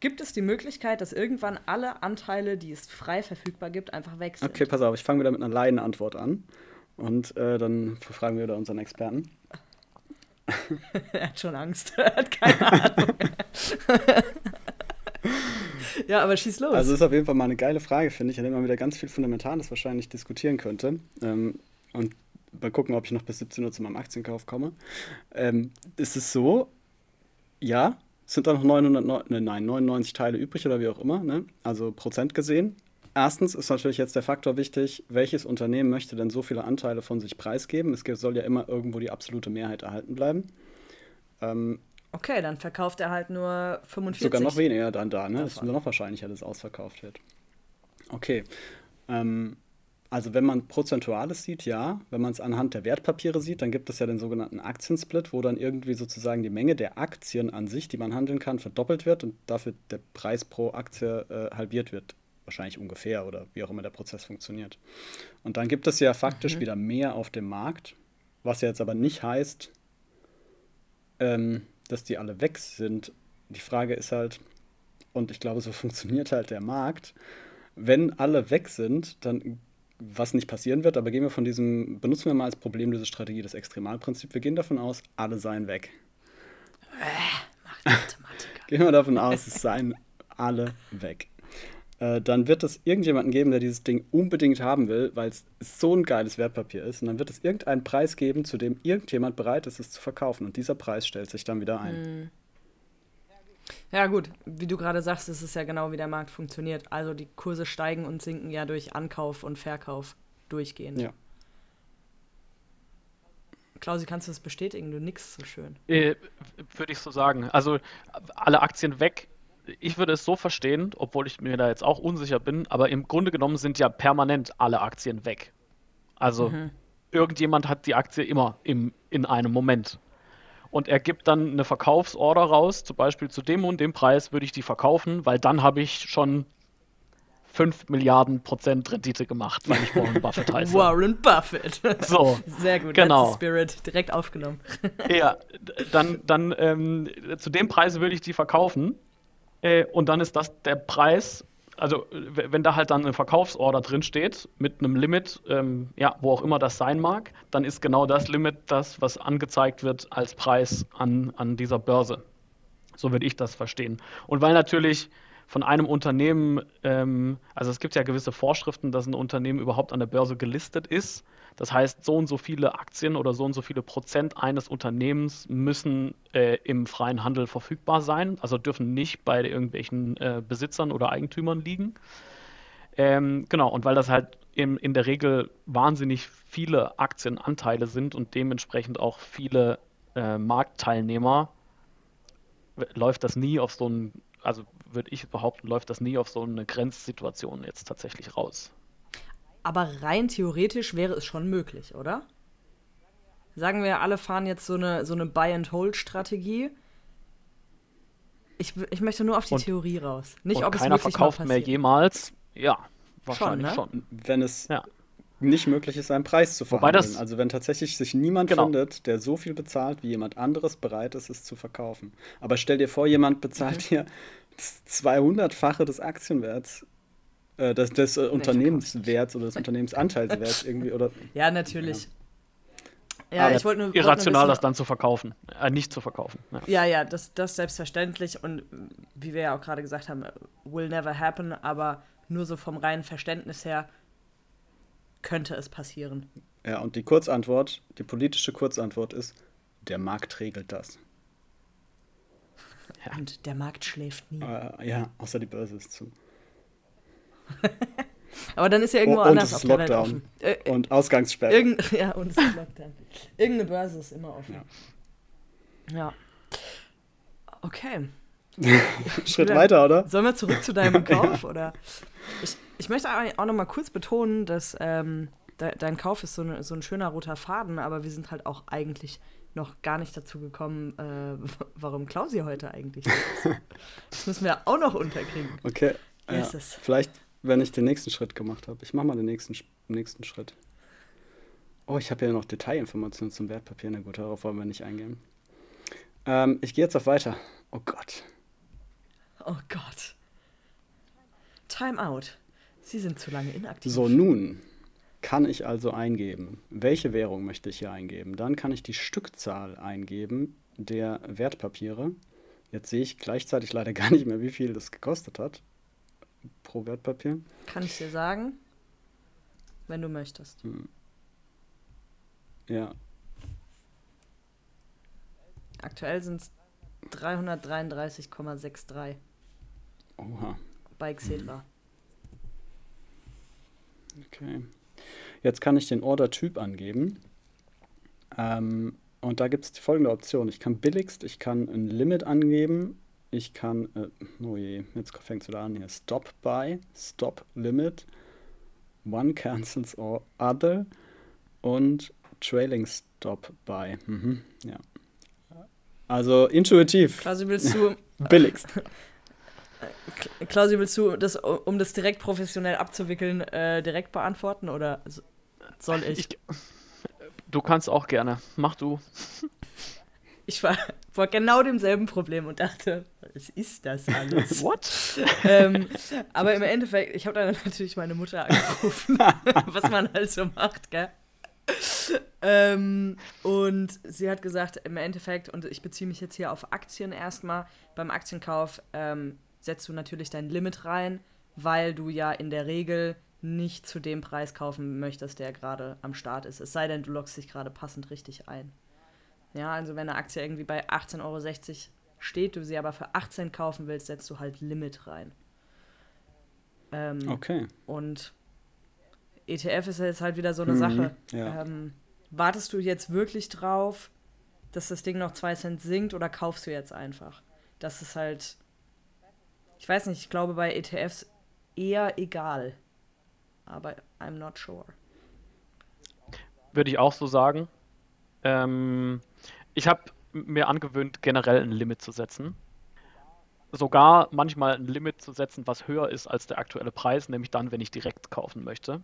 Gibt es die Möglichkeit, dass irgendwann alle Anteile, die es frei verfügbar gibt, einfach weg sind? Okay, pass auf, ich fange wieder mit einer Laienantwort an. Und äh, dann fragen wir wieder unseren Experten. er hat schon Angst. er hat keine Ahnung. ja, aber schieß los. Also ist auf jeden Fall mal eine geile Frage, finde ich, an der man wieder ganz viel Fundamentales wahrscheinlich diskutieren könnte. Ähm, und mal gucken, ob ich noch bis 17 Uhr zu meinem Aktienkauf komme. Ähm, ist es so, ja, sind da noch 900, ne, nein, 99 Teile übrig oder wie auch immer, ne? also Prozent gesehen. Erstens ist natürlich jetzt der Faktor wichtig, welches Unternehmen möchte denn so viele Anteile von sich preisgeben? Es soll ja immer irgendwo die absolute Mehrheit erhalten bleiben. Ähm, okay, dann verkauft er halt nur 45. Sogar noch weniger dann da, ne? Es ist nur noch wahrscheinlicher, dass es ausverkauft wird. Okay. Ähm, also wenn man Prozentuales sieht, ja. Wenn man es anhand der Wertpapiere sieht, dann gibt es ja den sogenannten Aktiensplit, wo dann irgendwie sozusagen die Menge der Aktien an sich, die man handeln kann, verdoppelt wird und dafür der Preis pro Aktie äh, halbiert wird wahrscheinlich ungefähr oder wie auch immer der Prozess funktioniert. Und dann gibt es ja faktisch mhm. wieder mehr auf dem Markt, was ja jetzt aber nicht heißt, ähm, dass die alle weg sind. Die Frage ist halt, und ich glaube, so funktioniert halt der Markt, wenn alle weg sind, dann was nicht passieren wird, aber gehen wir von diesem, benutzen wir mal als Problemlösestrategie das Extremalprinzip. Wir gehen davon aus, alle seien weg. Äh, macht Mathematiker. gehen wir davon aus, es seien alle weg. Äh, dann wird es irgendjemanden geben, der dieses Ding unbedingt haben will, weil es so ein geiles Wertpapier ist. Und dann wird es irgendeinen Preis geben, zu dem irgendjemand bereit ist, es zu verkaufen. Und dieser Preis stellt sich dann wieder ein. Mhm. Ja, gut, wie du gerade sagst, ist es ja genau, wie der Markt funktioniert. Also die Kurse steigen und sinken ja durch Ankauf und Verkauf durchgehend. Ja. Klausi, kannst du das bestätigen? Du nix so schön. Äh, würde ich so sagen. Also alle Aktien weg. Ich würde es so verstehen, obwohl ich mir da jetzt auch unsicher bin, aber im Grunde genommen sind ja permanent alle Aktien weg. Also mhm. irgendjemand hat die Aktie immer im, in einem Moment. Und er gibt dann eine Verkaufsorder raus, zum Beispiel zu dem und dem Preis würde ich die verkaufen, weil dann habe ich schon 5 Milliarden Prozent Rendite gemacht, weil ich Warren Buffett heiße. Warren Buffett. So. Sehr gut. Genau. Spirit direkt aufgenommen. ja, dann, dann ähm, zu dem Preis würde ich die verkaufen. Äh, und dann ist das der Preis, also wenn da halt dann eine Verkaufsorder drin steht mit einem Limit, ähm, ja, wo auch immer das sein mag, dann ist genau das Limit das, was angezeigt wird als Preis an, an dieser Börse. So würde ich das verstehen. Und weil natürlich von einem Unternehmen, ähm, also es gibt ja gewisse Vorschriften, dass ein Unternehmen überhaupt an der Börse gelistet ist. Das heißt, so und so viele Aktien oder so und so viele Prozent eines Unternehmens müssen äh, im freien Handel verfügbar sein, also dürfen nicht bei irgendwelchen äh, Besitzern oder Eigentümern liegen. Ähm, genau, und weil das halt in, in der Regel wahnsinnig viele Aktienanteile sind und dementsprechend auch viele äh, Marktteilnehmer, läuft das nie auf so ein also würde ich behaupten, läuft das nie auf so eine Grenzsituation jetzt tatsächlich raus. Aber rein theoretisch wäre es schon möglich, oder? Sagen wir, alle fahren jetzt so eine, so eine Buy-and-Hold-Strategie. Ich, ich möchte nur auf die und, Theorie raus. Nicht, und ob keiner es wirklich verkauft mehr jemals. Ja, wahrscheinlich schon. Ne? schon. Wenn es ja. nicht möglich ist, einen Preis zu verhandeln. Das, also wenn tatsächlich sich niemand genau. findet, der so viel bezahlt, wie jemand anderes bereit ist, es zu verkaufen. Aber stell dir vor, jemand bezahlt mhm. hier 200-fache des Aktienwerts, äh, des, des äh, Unternehmenswerts oder des Unternehmensanteilswerts irgendwie. Oder, ja, natürlich. Ja. Ja, ich wollte nur. Irrational, das dann zu verkaufen, äh, nicht zu verkaufen. Ja, ja, ja das, das selbstverständlich und wie wir ja auch gerade gesagt haben, will never happen, aber nur so vom reinen Verständnis her könnte es passieren. Ja, und die Kurzantwort, die politische Kurzantwort ist, der Markt regelt das. Ja. Und der Markt schläft nie. Uh, ja, außer die Börse ist zu. Aber dann ist ja irgendwo und, anders und auf der Welt offen. Äh, äh, und Ausgangssperre. Irgend, ja, und es ist Lockdown. Irgendeine Börse ist immer offen. Ja. ja. Okay. Schritt weiter, oder? Sollen wir zurück zu deinem Kauf? ja. oder? Ich, ich möchte auch noch mal kurz betonen, dass ähm, de, dein Kauf ist so, ne, so ein schöner roter Faden, aber wir sind halt auch eigentlich noch gar nicht dazu gekommen, äh, warum Klausi heute eigentlich ist. Das müssen wir auch noch unterkriegen. Okay. Ja, vielleicht, wenn ich den nächsten Schritt gemacht habe. Ich mache mal den nächsten, nächsten Schritt. Oh, ich habe ja noch Detailinformationen zum Wertpapier. Na gut, darauf wollen wir nicht eingehen. Ähm, ich gehe jetzt auf weiter. Oh Gott. Oh Gott. Time out. Sie sind zu lange inaktiv. So, nun kann ich also eingeben, welche Währung möchte ich hier eingeben. Dann kann ich die Stückzahl eingeben der Wertpapiere. Jetzt sehe ich gleichzeitig leider gar nicht mehr, wie viel das gekostet hat pro Wertpapier. Kann ich dir sagen, wenn du möchtest. Hm. Ja. Aktuell sind es 333,63. Oha. Bei Xetra. Okay. Jetzt kann ich den Order-Typ angeben. Ähm, und da gibt es folgende Option. Ich kann billigst, ich kann ein Limit angeben. Ich kann, äh, oh je, jetzt fängt es wieder an hier. Stop by, Stop Limit, One Cancels or Other und Trailing Stop by. Mhm, ja. Also intuitiv. Also willst du. billigst. Klausi, willst du das, um das direkt professionell abzuwickeln, äh, direkt beantworten oder soll ich? ich? Du kannst auch gerne. Mach du. Ich war vor genau demselben Problem und dachte, was ist das alles? What? ähm, aber im Endeffekt, ich habe dann natürlich meine Mutter angerufen, was man halt so macht, gell? ähm, und sie hat gesagt, im Endeffekt, und ich beziehe mich jetzt hier auf Aktien erstmal, beim Aktienkauf ähm, setzt du natürlich dein Limit rein, weil du ja in der Regel nicht zu dem Preis kaufen möchtest, der gerade am Start ist. Es sei denn, du lockst dich gerade passend richtig ein. Ja, also wenn eine Aktie irgendwie bei 18,60 Euro steht, du sie aber für 18 kaufen willst, setzt du halt Limit rein. Ähm, okay. Und ETF ist jetzt halt wieder so eine Mhm, Sache. ja. Ähm, wartest du jetzt wirklich drauf, dass das Ding noch 2 Cent sinkt oder kaufst du jetzt einfach? Das ist halt, ich weiß nicht, ich glaube bei ETFs eher egal. Aber I'm not sure. Würde ich auch so sagen. Ähm, ich habe mir angewöhnt, generell ein Limit zu setzen. Sogar manchmal ein Limit zu setzen, was höher ist als der aktuelle Preis, nämlich dann, wenn ich direkt kaufen möchte.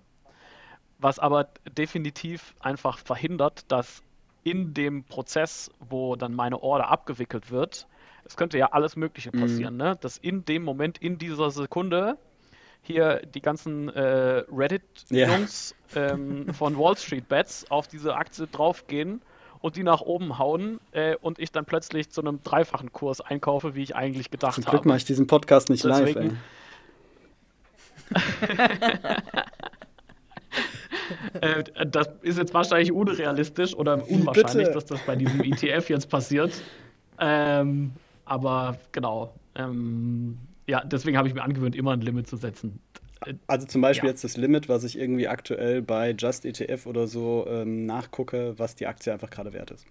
Was aber definitiv einfach verhindert, dass in dem Prozess, wo dann meine Order abgewickelt wird, es könnte ja alles Mögliche Mhm. passieren, ne? dass in dem Moment, in dieser Sekunde, hier die ganzen äh, Reddit-Jungs ähm, von Wall Street Bets auf diese Aktie draufgehen und die nach oben hauen äh, und ich dann plötzlich zu einem dreifachen Kurs einkaufe, wie ich eigentlich gedacht Zum habe. Glück mache ich diesen Podcast nicht live, Deswegen- ey. Äh, das ist jetzt wahrscheinlich unrealistisch oder unwahrscheinlich, bitte? dass das bei diesem ETF jetzt passiert. Ähm, aber genau. Ähm, ja, deswegen habe ich mir angewöhnt, immer ein Limit zu setzen. Also zum Beispiel Ja. jetzt das Limit, was ich irgendwie aktuell bei Just ETF oder so ähm, nachgucke, was die Aktie einfach gerade wert ist.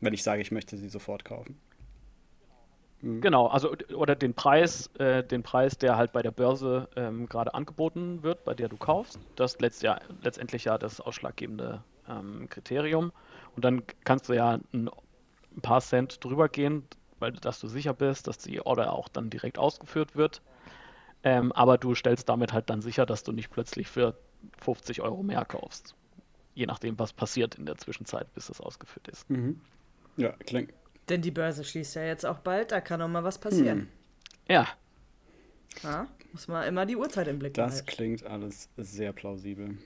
Wenn ich sage, ich möchte sie sofort kaufen. Genau, also oder den Preis, äh, den Preis, der halt bei der Börse ähm, gerade angeboten wird, bei der du kaufst. Das ist letzt, ja, letztendlich ja das ausschlaggebende ähm, Kriterium. Und dann kannst du ja ein, ein paar Cent drüber gehen, weil dass du sicher bist, dass die Order auch dann direkt ausgeführt wird. Ähm, aber du stellst damit halt dann sicher, dass du nicht plötzlich für 50 Euro mehr kaufst. Je nachdem, was passiert in der Zwischenzeit, bis es ausgeführt ist. Mhm. Ja, klingt. Denn die Börse schließt ja jetzt auch bald, da kann auch mal was passieren. Hm, Ja, Ja, muss man immer die Uhrzeit im Blick das behalten. klingt alles sehr plausibel.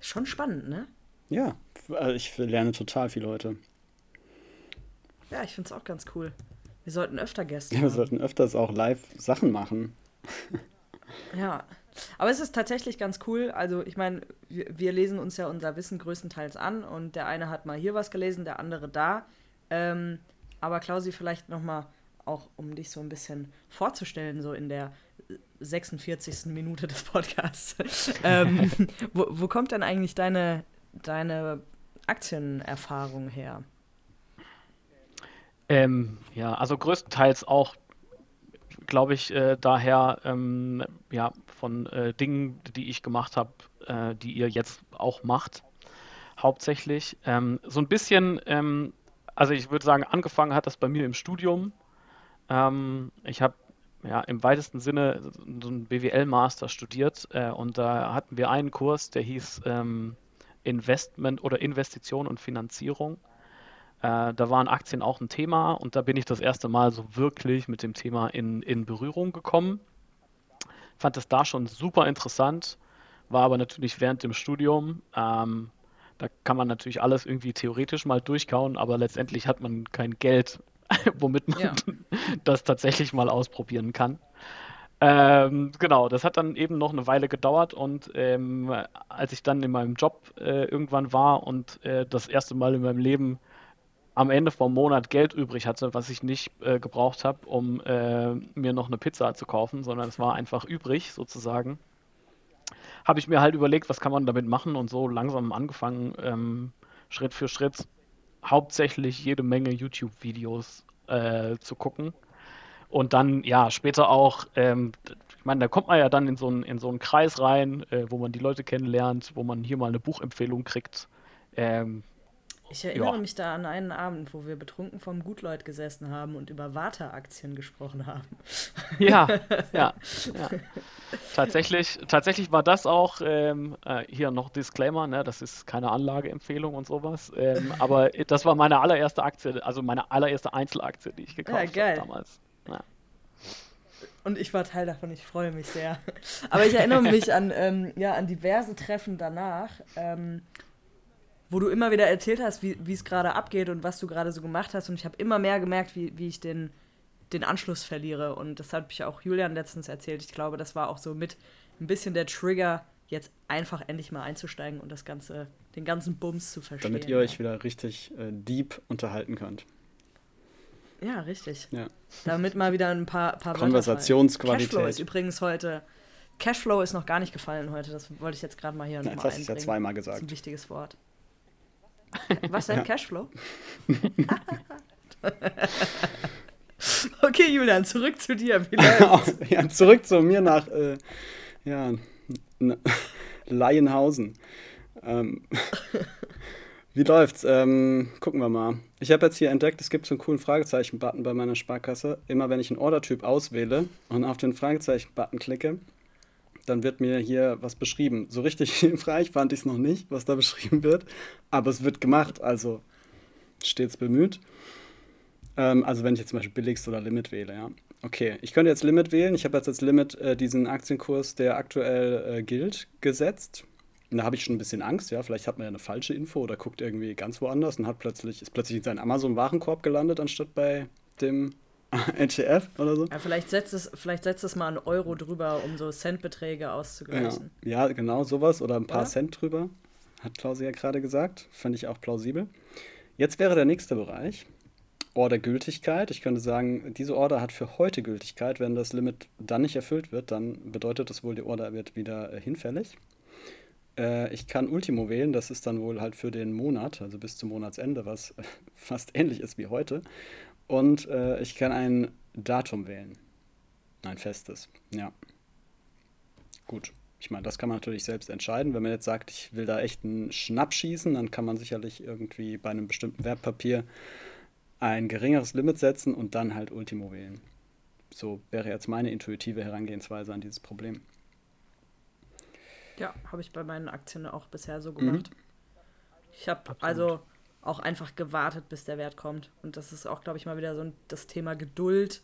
Schon spannend, ne? Ja, äh, ich lerne total viel heute. Ja, ich find's auch ganz cool. Wir sollten öfter Gäste Ja, wir haben. sollten öfters auch live Sachen machen. Ja, aber es ist tatsächlich ganz cool. Also, ich meine, wir, wir lesen uns ja unser Wissen größtenteils an und der eine hat mal hier was gelesen, der andere da. Ähm, aber Klausi, vielleicht nochmal auch, um dich so ein bisschen vorzustellen, so in der 46. Minute des Podcasts. ähm, wo, wo kommt denn eigentlich deine, deine Aktienerfahrung her? Ähm, ja, also größtenteils auch, glaube ich, äh, daher ähm, ja, von äh, Dingen, die ich gemacht habe, äh, die ihr jetzt auch macht, hauptsächlich. Ähm, so ein bisschen, ähm, also ich würde sagen, angefangen hat das bei mir im Studium. Ähm, ich habe ja im weitesten Sinne so einen BWL-Master studiert äh, und da hatten wir einen Kurs, der hieß ähm, Investment oder Investition und Finanzierung. Äh, da waren Aktien auch ein Thema und da bin ich das erste Mal so wirklich mit dem Thema in, in Berührung gekommen. Fand es da schon super interessant, war aber natürlich während dem Studium. Ähm, da kann man natürlich alles irgendwie theoretisch mal durchkauen, aber letztendlich hat man kein Geld, womit man Ja. das tatsächlich mal ausprobieren kann. Ähm, genau, das hat dann eben noch eine Weile gedauert und ähm, als ich dann in meinem Job äh, irgendwann war und äh, das erste Mal in meinem Leben am Ende vom Monat Geld übrig hatte, was ich nicht äh, gebraucht habe, um äh, mir noch eine Pizza zu kaufen, sondern es war einfach übrig sozusagen, habe ich mir halt überlegt, was kann man damit machen und so langsam angefangen, ähm, Schritt für Schritt hauptsächlich jede Menge YouTube-Videos äh, zu gucken. Und dann, ja, später auch, ähm, ich meine, da kommt man ja dann in so einen, in so einen Kreis rein, äh, wo man die Leute kennenlernt, wo man hier mal eine Buchempfehlung kriegt. Ähm, Ich erinnere Ja. mich da an einen Abend, wo wir betrunken vom Gutleut gesessen haben und über Warta-Aktien gesprochen haben. Ja, ja, ja. Tatsächlich, tatsächlich war das auch ähm, äh, hier noch Disclaimer, ne, das ist keine Anlageempfehlung und sowas. Ähm, aber das war meine allererste Aktie, also meine allererste Einzelaktie, die ich gekauft habe geil. damals. Ja. Und ich war Teil davon, ich freue mich sehr. Aber ich erinnere mich an, ähm, ja, an diverse Treffen danach, ähm, wo du immer wieder erzählt hast, wie es gerade abgeht und was du gerade so gemacht hast. Und ich habe immer mehr gemerkt, wie, wie ich den den Anschluss verliere. Und das hat mich auch Julian letztens erzählt. Ich glaube, das war auch so mit ein bisschen der Trigger, jetzt einfach endlich mal einzusteigen und das Ganze, den ganzen Bums zu verstehen. Damit ihr euch wieder richtig äh, deep unterhalten könnt. Ja, richtig. Ja. Damit mal wieder ein paar, paar Konversationsqualität. Cashflow ist übrigens heute. Cashflow ist noch gar nicht gefallen heute. Das wollte ich jetzt gerade mal hier Nein, nochmal das hast du ja zweimal gesagt. Das ist ein wichtiges Wort. Was denn? Ja. Cashflow? okay, Julian, zurück zu dir. ja, zurück zu mir nach äh, ja, Laienhausen. Ähm, wie läuft's? Ähm, gucken wir mal. Ich habe jetzt hier entdeckt, es gibt so einen coolen Fragezeichen-Button bei meiner Sparkasse. Immer wenn ich einen Ordertyp auswähle und auf den Fragezeichen-Button klicke, dann wird mir hier was beschrieben. So richtig hilfreich fand ich es noch nicht, was da beschrieben wird, aber es wird gemacht, also stets bemüht. Ähm, also wenn ich jetzt zum Beispiel billigst oder Limit wähle, ja. Okay, ich könnte jetzt Limit wählen. Ich habe jetzt als Limit äh, diesen Aktienkurs, der aktuell äh, gilt, gesetzt. Und da habe ich schon ein bisschen Angst, ja. Vielleicht hat man ja eine falsche Info oder guckt irgendwie ganz woanders und hat plötzlich, ist plötzlich in seinem Amazon-Warenkorb gelandet, anstatt bei dem ETF oder so. Ja, vielleicht setzt es, vielleicht setzt es mal einen Euro drüber, um so Centbeträge auszugleichen. Ja, ja genau, sowas oder ein paar oder? Cent drüber, hat Klausi ja gerade gesagt. Fand ich auch plausibel. Jetzt wäre der nächste Bereich. Order-Gültigkeit. Ich könnte sagen, diese Order hat für heute Gültigkeit. Wenn das Limit dann nicht erfüllt wird, dann bedeutet das wohl, die Order wird wieder äh, hinfällig. Äh, ich kann Ultimo wählen, das ist dann wohl halt für den Monat, also bis zum Monatsende, was fast ähnlich ist wie heute. Und äh, ich kann ein Datum wählen. Ein festes, ja. Gut. Ich meine, das kann man natürlich selbst entscheiden. Wenn man jetzt sagt, ich will da echt einen Schnapp schießen, dann kann man sicherlich irgendwie bei einem bestimmten Wertpapier ein geringeres Limit setzen und dann halt Ultimo wählen. So wäre jetzt meine intuitive Herangehensweise an dieses Problem. Ja, habe ich bei meinen Aktien auch bisher so gemacht. Mhm. Ich habe also auch einfach gewartet, bis der Wert kommt. Und das ist auch, glaube ich, mal wieder so das Thema Geduld,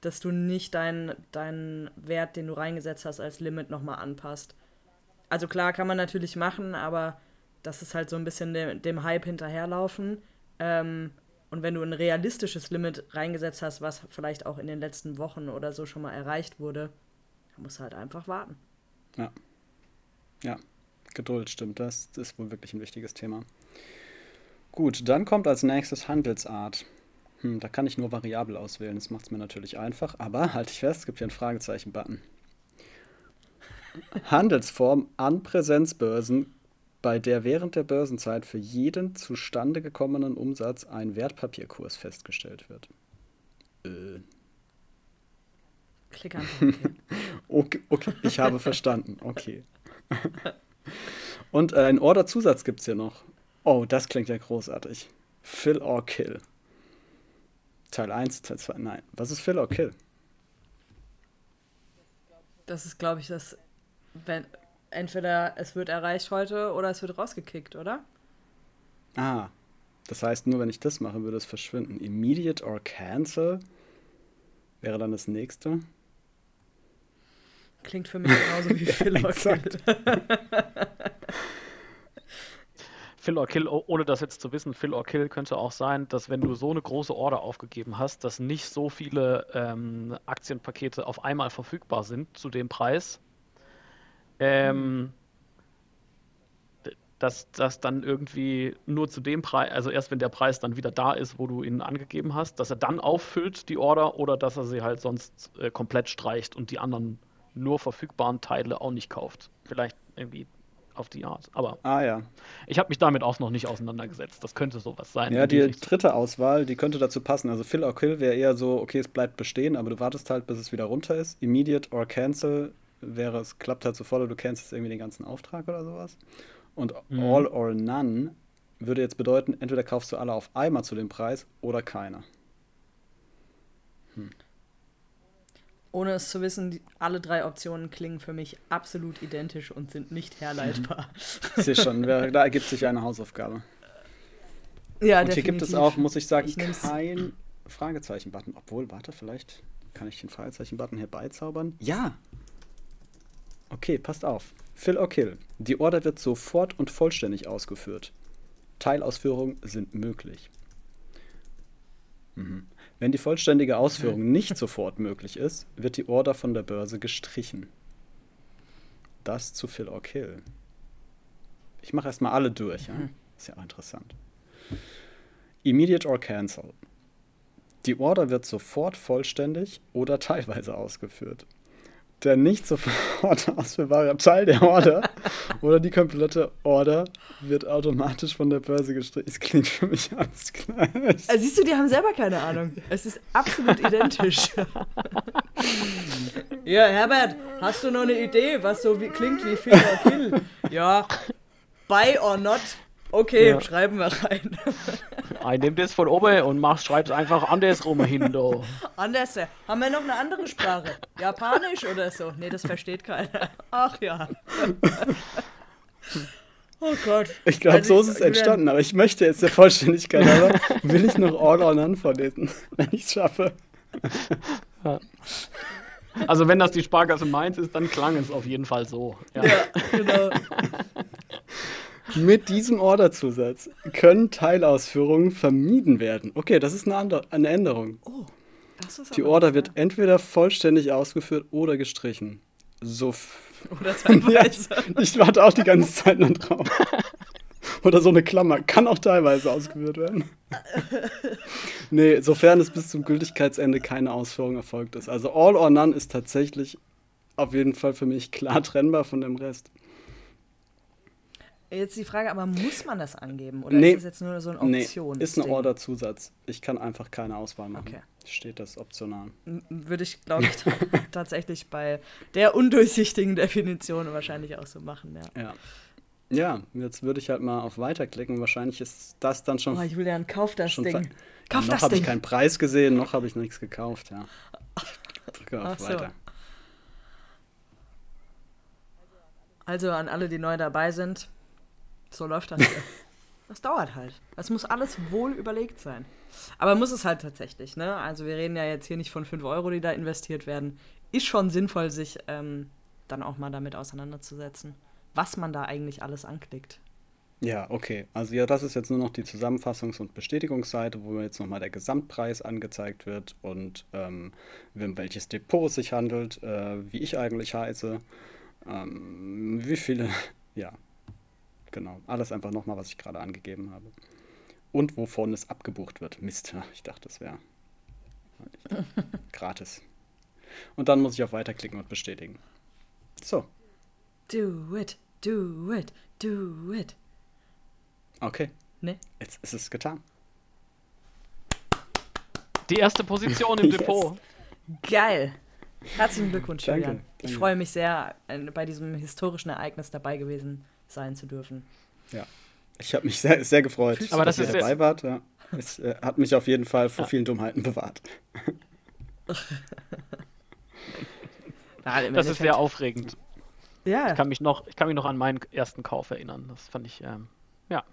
dass du nicht deinen dein Wert, den du reingesetzt hast, als Limit nochmal anpasst. Also klar kann man natürlich machen, aber das ist halt so ein bisschen dem, dem Hype hinterherlaufen. Ähm, und wenn du ein realistisches Limit reingesetzt hast, was vielleicht auch in den letzten Wochen oder so schon mal erreicht wurde, dann musst du halt einfach warten. Ja. Ja, Geduld stimmt. Das ist wohl wirklich ein wichtiges Thema. Gut, dann kommt als nächstes Handelsart. Hm, da kann ich nur variabel auswählen. Das macht es mir natürlich einfach. Aber halte ich fest, es gibt hier einen Fragezeichen-Button. Handelsform an Präsenzbörsen bei der während der Börsenzeit für jeden zustande gekommenen Umsatz ein Wertpapierkurs festgestellt wird. Äh. Klick einfach. okay, okay, ich habe verstanden. Okay. Und äh, einen Orderzusatz gibt es hier noch. Oh, das klingt ja großartig. Fill or Kill. Teil 1, Teil 2. Nein. Was ist Fill or Kill? Das ist, glaube ich, das, wenn, entweder es wird erreicht heute oder es wird rausgekickt, oder? Ah, das heißt, nur wenn ich das mache, würde es verschwinden. Immediate or cancel wäre dann das nächste. Klingt für mich genauso wie Fill or Kill. Fill or Kill, ohne das jetzt zu wissen, Fill or Kill könnte auch sein, dass wenn du so eine große Order aufgegeben hast, dass nicht so viele ähm, Aktienpakete auf einmal verfügbar sind zu dem Preis, ähm, dass das dann irgendwie nur zu dem Preis, also erst wenn der Preis dann wieder da ist, wo du ihn angegeben hast, dass er dann auffüllt, die Order, oder dass er sie halt sonst äh, komplett streicht und die anderen nur verfügbaren Teile auch nicht kauft. Vielleicht irgendwie auf die Art. Aber ah, ja. ich habe mich damit auch noch nicht auseinandergesetzt. Das könnte sowas sein. Ja, die, die dritte Auswahl, die könnte dazu passen. Also Fill or Kill wäre eher so, okay, es bleibt bestehen, aber du wartest halt, bis es wieder runter ist. Immediate or Cancel wäre, es klappt halt sofort oder du kennst jetzt irgendwie den ganzen Auftrag oder sowas. Und mhm. All or None würde jetzt bedeuten, entweder kaufst du alle auf einmal zu dem Preis oder keiner. Hm. Ohne es zu wissen, die, alle drei Optionen klingen für mich absolut identisch und sind nicht herleitbar. Ich sehe schon, da ergibt sich eine Hausaufgabe. Ja, und definitiv. hier gibt es auch, muss ich sagen, ich kein Fragezeichen-Button. Obwohl, warte, vielleicht kann ich den Fragezeichen-Button herbeizaubern. Ja, Okay, passt auf. Fill or Kill. Die Order wird sofort und vollständig ausgeführt. Teilausführungen sind möglich. Mhm. Wenn die vollständige Ausführung nicht sofort möglich ist, wird die Order von der Börse gestrichen. Das zu Fill or Kill. Ich mache erstmal alle durch. Ja? Mhm. Ist ja auch interessant. Immediate or cancel. Die Order wird sofort vollständig oder teilweise ausgeführt. Der nicht sofort ausführbare Teil der Order oder die komplette Order wird automatisch von der Börse gestrichen. Es klingt für mich alles gleich. Also siehst du, die haben selber keine Ahnung. Es ist absolut identisch. ja, Herbert, hast du noch eine Idee, was so wie, klingt wie Fill or Kill? Ja, buy or not. Okay, Ja. schreiben wir rein. Ich nehme das von oben und mach, schreib's einfach andersrum hin, da. Anders, haben wir noch eine andere Sprache? Japanisch oder so? Nee, das versteht keiner. Ach ja. Oh Gott. Ich glaube, Also, so ist es entstanden, aber ich möchte jetzt der Vollständigkeit halber, will ich noch All or None vorlesen, wenn ich es schaffe. Also wenn das die Sparkasse Mainz ist, dann klang es auf jeden Fall so. Ja. Ja, genau. Mit diesem Orderzusatz können Teilausführungen vermieden werden. Okay, das ist eine, Ander eine Änderung. Ist Die Order wird entweder vollständig ausgeführt oder gestrichen. So. Oder Ja, teilweise. ich warte auch die ganze Zeit noch drauf. Oder so eine Klammer. Kann auch teilweise ausgeführt werden. Nee, sofern es bis zum Gültigkeitsende keine Ausführung erfolgt ist. Also All or None ist tatsächlich auf jeden Fall für mich klar trennbar von dem Rest. Jetzt die Frage, aber muss man das angeben? Oder Nee. ist das jetzt nur so ein Nee, Option? ist ein Orderzusatz. Ich kann einfach keine Auswahl machen. Okay. Steht das optional. Würde ich, glaube ich, tatsächlich bei der undurchsichtigen Definition wahrscheinlich auch so machen, ja. Ja. Ja, jetzt würde ich halt mal auf Weiterklicken. Wahrscheinlich ist das dann schon. Oh, Julian, kauf das schon Ding. Kauf noch das habe ich keinen Preis gesehen, noch habe ich nichts gekauft, ja. Drücke auf so. Weiter. Also an alle, die neu dabei sind, so läuft das hier. Das dauert halt. Das muss alles wohl überlegt sein. Aber muss es halt tatsächlich, ne? Also wir reden ja jetzt hier nicht von 5 Euro, die da investiert werden. Ist schon sinnvoll, sich ähm, dann auch mal damit auseinanderzusetzen, was man da eigentlich alles anklickt. Ja, okay. Also ja, das ist jetzt nur noch die Zusammenfassungs- und Bestätigungsseite, wo jetzt nochmal der Gesamtpreis angezeigt wird und ähm, um welches Depot es sich handelt, äh, wie ich eigentlich heiße, ähm, wie viele, ja, genau. Alles einfach nochmal, was ich gerade angegeben habe. Und wovon es abgebucht wird. Mist, ich dachte, das wäre gratis. Und dann muss ich auf Weiterklicken und bestätigen. So, Do it, do it, do it. okay. Ne? Jetzt ist es getan. Die erste Position im Yes. Depot. Geil. Herzlichen Glückwunsch, Danke, Julian. Ich danke. freue mich sehr, äh, bei diesem historischen Ereignis dabei gewesen sein zu dürfen. Ja. Ich habe mich sehr, sehr gefreut, Aber dass das ihr dabei wart. Ja. Es äh, hat mich auf jeden Fall vor vielen Dummheiten bewahrt. Das ist sehr aufregend. Ja, Ich kann mich noch, ich kann mich noch an meinen ersten Kauf erinnern. Das fand ich, ähm, ja.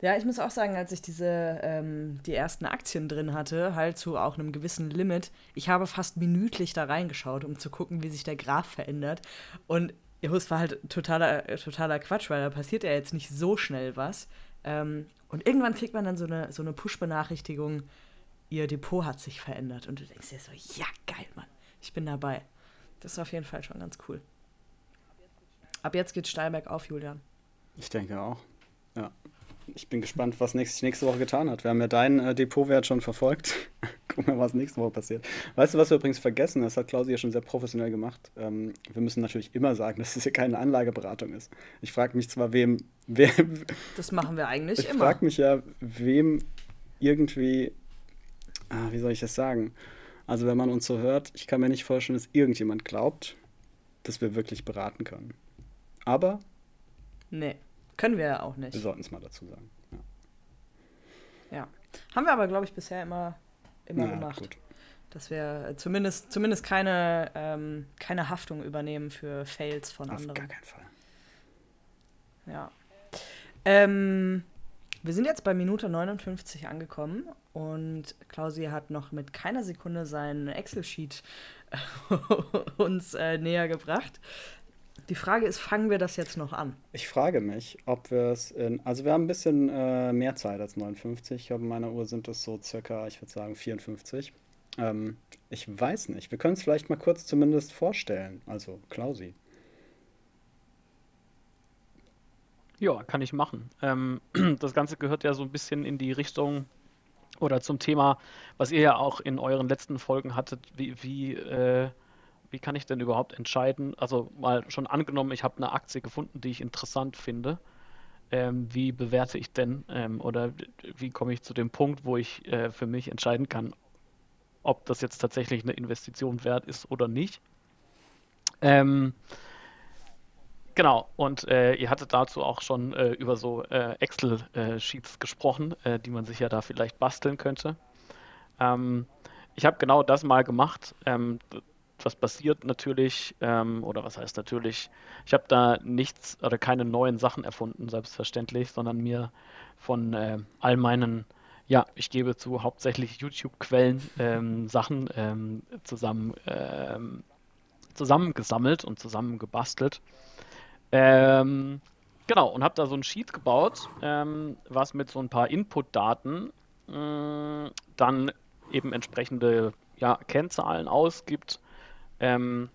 ja, ich muss auch sagen, als ich diese ähm, die ersten Aktien drin hatte, halt zu auch einem gewissen Limit, ich habe fast minütlich da reingeschaut, um zu gucken, wie sich der Graph verändert. Und ja, es war halt totaler, äh, totaler Quatsch, weil da passiert ja jetzt nicht so schnell was. Ähm, und irgendwann kriegt man dann so eine, so eine Push-Benachrichtigung, ihr Depot hat sich verändert. Und du denkst dir so, ja, geil, Mann, ich bin dabei. Das ist auf jeden Fall schon ganz cool. Ab jetzt geht's steil bergauf, Julian. Ich denke auch. Ja. Ich bin gespannt, was nächste, nächste Woche getan hat. Wir haben ja deinen äh, Depotwert schon verfolgt. Gucken wir, was nächste Woche passiert. Weißt du, was wir übrigens vergessen? Das hat Klausi ja schon sehr professionell gemacht. Ähm, wir müssen natürlich immer sagen, dass es hier keine Anlageberatung ist. Ich frage mich zwar, wem, wer, Das machen wir eigentlich Ich immer. frage mich ja, wem irgendwie, ah, wie soll ich das sagen? Also wenn man uns so hört, ich kann mir nicht vorstellen, dass irgendjemand glaubt, dass wir wirklich beraten können. Aber Nee, können wir ja auch wir nicht. sollten es mal dazu sagen. Ja. Ja. Haben wir aber, glaube ich, bisher immer, immer Na, gemacht. gut. Dass wir äh, zumindest, zumindest keine, ähm, keine Haftung übernehmen für Fails von Auf gar anderen. keinen Fall. Ja. Ähm, wir sind jetzt bei Minute 59 angekommen und Klausi hat noch mit keiner Sekunde seinen Excel-Sheet uns äh, näher gebracht. Die Frage ist, fangen wir das jetzt noch an? Ich frage mich, ob wir es in. Also, wir haben ein bisschen äh, mehr Zeit als 59. Ich glaube, in meiner Uhr sind es so circa, ich würde sagen, 54. Ähm, ich weiß nicht. Wir können es vielleicht mal kurz zumindest vorstellen. Also, Klausi. Ja, kann ich machen. Ähm, das Ganze gehört ja so ein bisschen in die Richtung oder zum Thema, was ihr ja auch in euren letzten Folgen hattet, wie, wie, äh, wie kann ich denn überhaupt entscheiden? Also mal schon angenommen, ich habe eine Aktie gefunden, die ich interessant finde. Ähm, wie bewerte ich denn ähm, oder wie komme ich zu dem Punkt, wo ich äh, für mich entscheiden kann, ob das jetzt tatsächlich eine Investition wert ist oder nicht? Ähm, Genau, und äh, ihr hattet dazu auch schon äh, über so äh, Excel-Sheets gesprochen, äh, die man sich ja da vielleicht basteln könnte. Ähm, ich habe genau das mal gemacht. Was passiert natürlich, ähm, oder was heißt natürlich, ich habe da nichts oder keine neuen Sachen erfunden, selbstverständlich, sondern mir von äh, all meinen, ja, ich gebe zu, hauptsächlich YouTube-Quellen ähm, Sachen ähm, zusammen, ähm, zusammengesammelt und zusammengebastelt. Ähm, genau, und habe da so ein Sheet gebaut, ähm, was mit so ein paar Input-Daten äh, dann eben entsprechende ja, Kennzahlen ausgibt, ähm,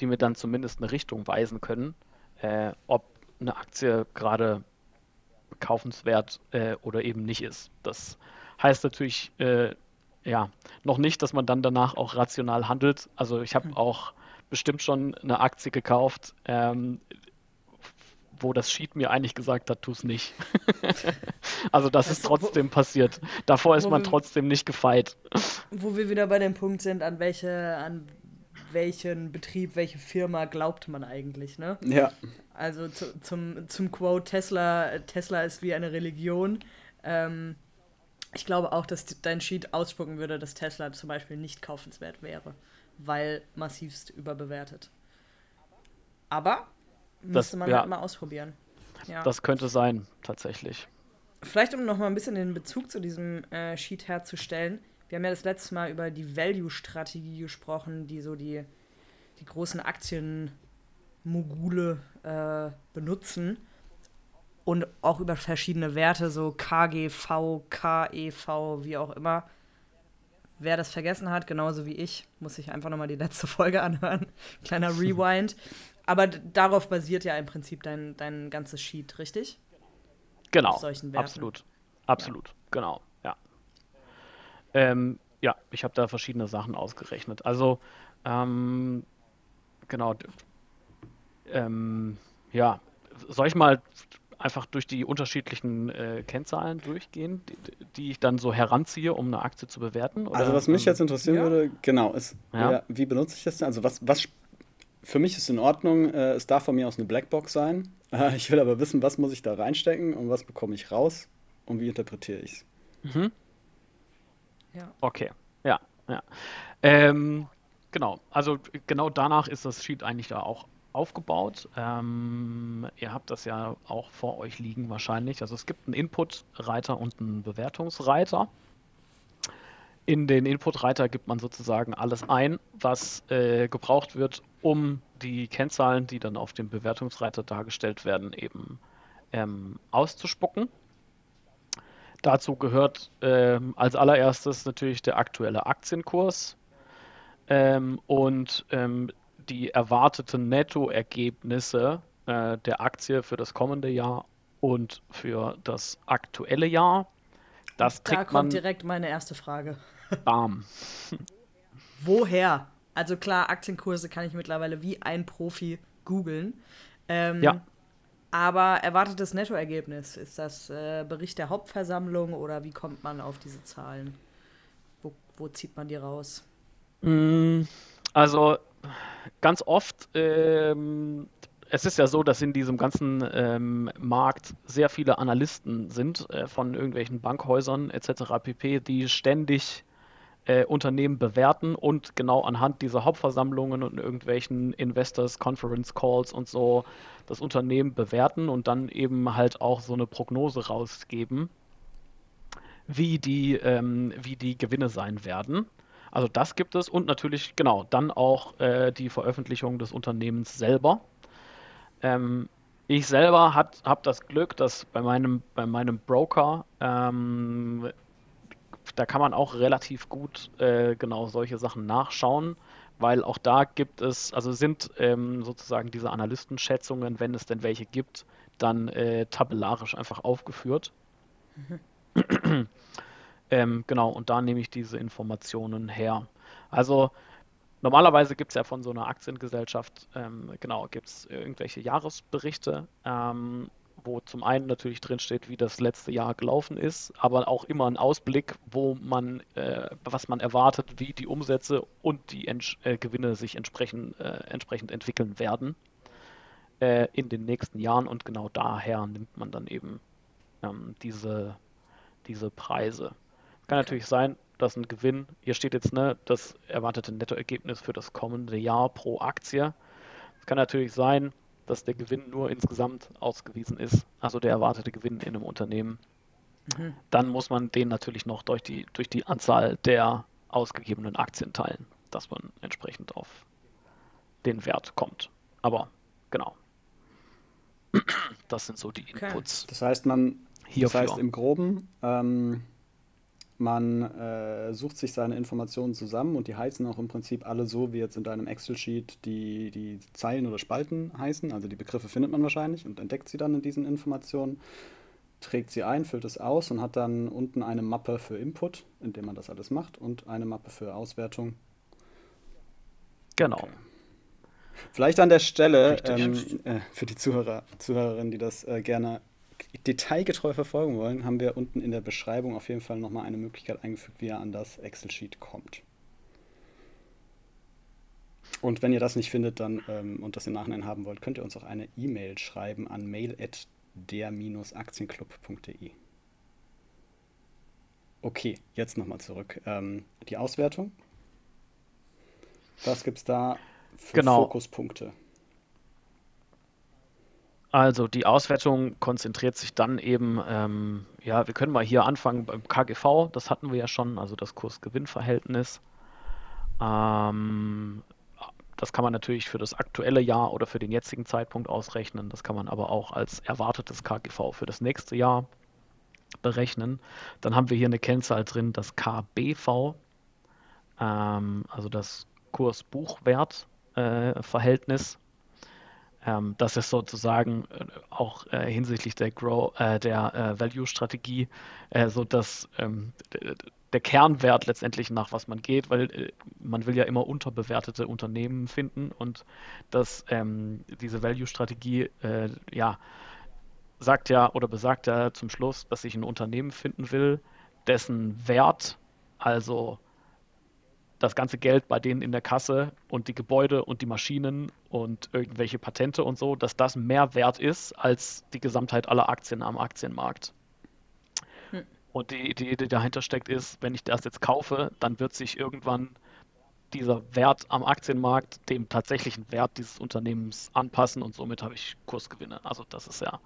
die mir dann zumindest eine Richtung weisen können, äh, ob eine Aktie gerade kaufenswert äh, oder eben nicht ist. Das heißt natürlich äh, ja noch nicht, dass man dann danach auch rational handelt. Also ich habe hm. auch bestimmt schon eine Aktie gekauft, ähm, wo das Sheet mir eigentlich gesagt hat, tu es nicht. also das, das ist trotzdem wo, passiert. Davor ist man wir, trotzdem nicht gefeit. Wo wir wieder bei dem Punkt sind, an welche, an welchen Betrieb, welche Firma glaubt man eigentlich, ne? Ja. Also zu, zum, zum Quote Tesla, Tesla ist wie eine Religion. Ähm, ich glaube auch, dass dein Sheet ausspucken würde, dass Tesla zum Beispiel nicht kaufenswert wäre, weil massivst überbewertet. Aber Müsste man ja, halt mal ausprobieren. Ja. Das könnte sein, tatsächlich. Vielleicht, um noch mal ein bisschen den Bezug zu diesem äh, Sheet herzustellen. Wir haben ja das letzte Mal über die Value-Strategie gesprochen, die so die, die großen Aktienmogule äh, benutzen. Und auch über verschiedene Werte, so KGV, KEV, wie auch immer. Wer das vergessen hat, genauso wie ich, muss ich einfach noch mal die letzte Folge anhören. Kleiner Rewind. Aber darauf basiert ja im Prinzip dein, dein ganzes Sheet, richtig? Genau. Absolut. Absolut. Ja. Genau. Ja. Ähm, ja, ich habe da verschiedene Sachen ausgerechnet. Also, ähm, genau. Ähm, ja, soll ich mal einfach durch die unterschiedlichen äh, Kennzahlen durchgehen, die, die, ich dann so heranziehe, um eine Aktie zu bewerten? Oder? Also was mich jetzt interessieren ja. würde, genau, ist, ja. wie benutze ich das denn? Also was, was für mich ist in Ordnung, äh, es darf von mir aus eine Blackbox sein. Äh, ich will aber wissen, was muss ich da reinstecken und was bekomme ich raus und wie interpretiere ich es. Mhm. Ja. Okay, ja, ja. Ähm, genau, also genau danach ist das Sheet eigentlich da auch aufgebaut. Ähm, ihr habt das ja auch vor euch liegen wahrscheinlich. Also es gibt einen Input-Reiter und einen Bewertungsreiter. In den Input-Reiter gibt man sozusagen alles ein, was äh, gebraucht wird, um die Kennzahlen, die dann auf dem Bewertungsreiter dargestellt werden, eben ähm, auszuspucken. Dazu gehört ähm, als allererstes natürlich der aktuelle Aktienkurs ähm, und ähm, die erwarteten Nettoergebnisse äh, der Aktie für das kommende Jahr und für das aktuelle Jahr. Das da kommt man, direkt meine erste Frage. Bam. Woher? Also klar, Aktienkurse kann ich mittlerweile wie ein Profi googeln. Ähm, ja. Aber erwartetes Nettoergebnis, ist das äh, Bericht der Hauptversammlung oder wie kommt man auf diese Zahlen? Wo, wo zieht man die raus? Mm, also ganz oft ähm, es ist ja so, dass in diesem ganzen ähm, Markt sehr viele Analysten sind äh, von irgendwelchen Bankhäusern etc. pp, die ständig äh, Unternehmen bewerten und genau anhand dieser Hauptversammlungen und irgendwelchen Investors Conference Calls und so das Unternehmen bewerten und dann eben halt auch so eine Prognose rausgeben, wie die, ähm, wie die Gewinne sein werden. Also das gibt es und natürlich genau dann auch äh, die Veröffentlichung des Unternehmens selber. Ähm, ich selber habe das Glück, dass bei meinem, bei meinem Broker, ähm, da kann man auch relativ gut äh, genau solche Sachen nachschauen, weil auch da gibt es, also sind ähm, sozusagen diese Analystenschätzungen, wenn es denn welche gibt, dann äh, tabellarisch einfach aufgeführt. Mhm. ähm, genau, und da nehme ich diese Informationen her. Also Normalerweise gibt es ja von so einer Aktiengesellschaft, ähm, genau, gibt es irgendwelche Jahresberichte, ähm, wo zum einen natürlich drinsteht, wie das letzte Jahr gelaufen ist, aber auch immer ein Ausblick, wo man, äh, was man erwartet, wie die Umsätze und die Ents äh, Gewinne sich entsprechend, äh, entsprechend entwickeln werden äh, in den nächsten Jahren und genau daher nimmt man dann eben ähm, diese, diese Preise. Kann natürlich sein, dass ein Gewinn, hier steht jetzt ne, das erwartete Nettoergebnis für das kommende Jahr pro Aktie. Es kann natürlich sein, dass der Gewinn nur insgesamt ausgewiesen ist, also der erwartete Gewinn in einem Unternehmen. Mhm. Dann muss man den natürlich noch durch die, durch die Anzahl der ausgegebenen Aktien teilen, dass man entsprechend auf den Wert kommt. Aber genau. Das sind so die Inputs. Okay. Das heißt, man, hierfür. das heißt im Groben, ähm, man äh, sucht sich seine Informationen zusammen und die heißen auch im Prinzip alle so, wie jetzt in deinem Excel-Sheet die, die Zeilen oder Spalten heißen. Also die Begriffe findet man wahrscheinlich und entdeckt sie dann in diesen Informationen, trägt sie ein, füllt es aus und hat dann unten eine Mappe für Input, in dem man das alles macht, und eine Mappe für Auswertung. Genau. Okay. Vielleicht an der Stelle ähm, äh, für die Zuhörer, Zuhörerinnen, die das äh, gerne detailgetreu verfolgen wollen, haben wir unten in der Beschreibung auf jeden Fall nochmal eine Möglichkeit eingefügt, wie ihr an das Excel-Sheet kommt. Und wenn ihr das nicht findet dann, ähm, und das im Nachhinein haben wollt, könnt ihr uns auch eine E-Mail schreiben an mail.der-aktienclub.de. Okay, jetzt nochmal zurück. Ähm, die Auswertung. Was gibt es da für genau. Fokuspunkte? Also die Auswertung konzentriert sich dann eben, ähm, ja, wir können mal hier anfangen beim KGV, das hatten wir ja schon, also das Kurs-Gewinn-Verhältnis. Ähm, das kann man natürlich für das aktuelle Jahr oder für den jetzigen Zeitpunkt ausrechnen. Das kann man aber auch als erwartetes KGV für das nächste Jahr berechnen. Dann haben wir hier eine Kennzahl drin, das KBV, ähm, also das Kurs-Buchwert-Verhältnis. Äh, ähm, das ist sozusagen äh, auch äh, hinsichtlich der Grow, äh, der äh, Value-Strategie äh, so dass ähm, der Kernwert letztendlich nach was man geht, weil äh, man will ja immer unterbewertete Unternehmen finden und dass ähm, diese Value-Strategie ja sagt ja oder besagt ja zum Schluss, dass ich ein Unternehmen finden will, dessen Wert also das ganze Geld bei denen in der Kasse und die Gebäude und die Maschinen und irgendwelche Patente und so, dass das mehr wert ist als die Gesamtheit aller Aktien am Aktienmarkt. Hm. Und die Idee, die dahinter steckt, ist, wenn ich das jetzt kaufe, dann wird sich irgendwann dieser Wert am Aktienmarkt dem tatsächlichen Wert dieses Unternehmens anpassen und somit habe ich Kursgewinne. Also das ist ja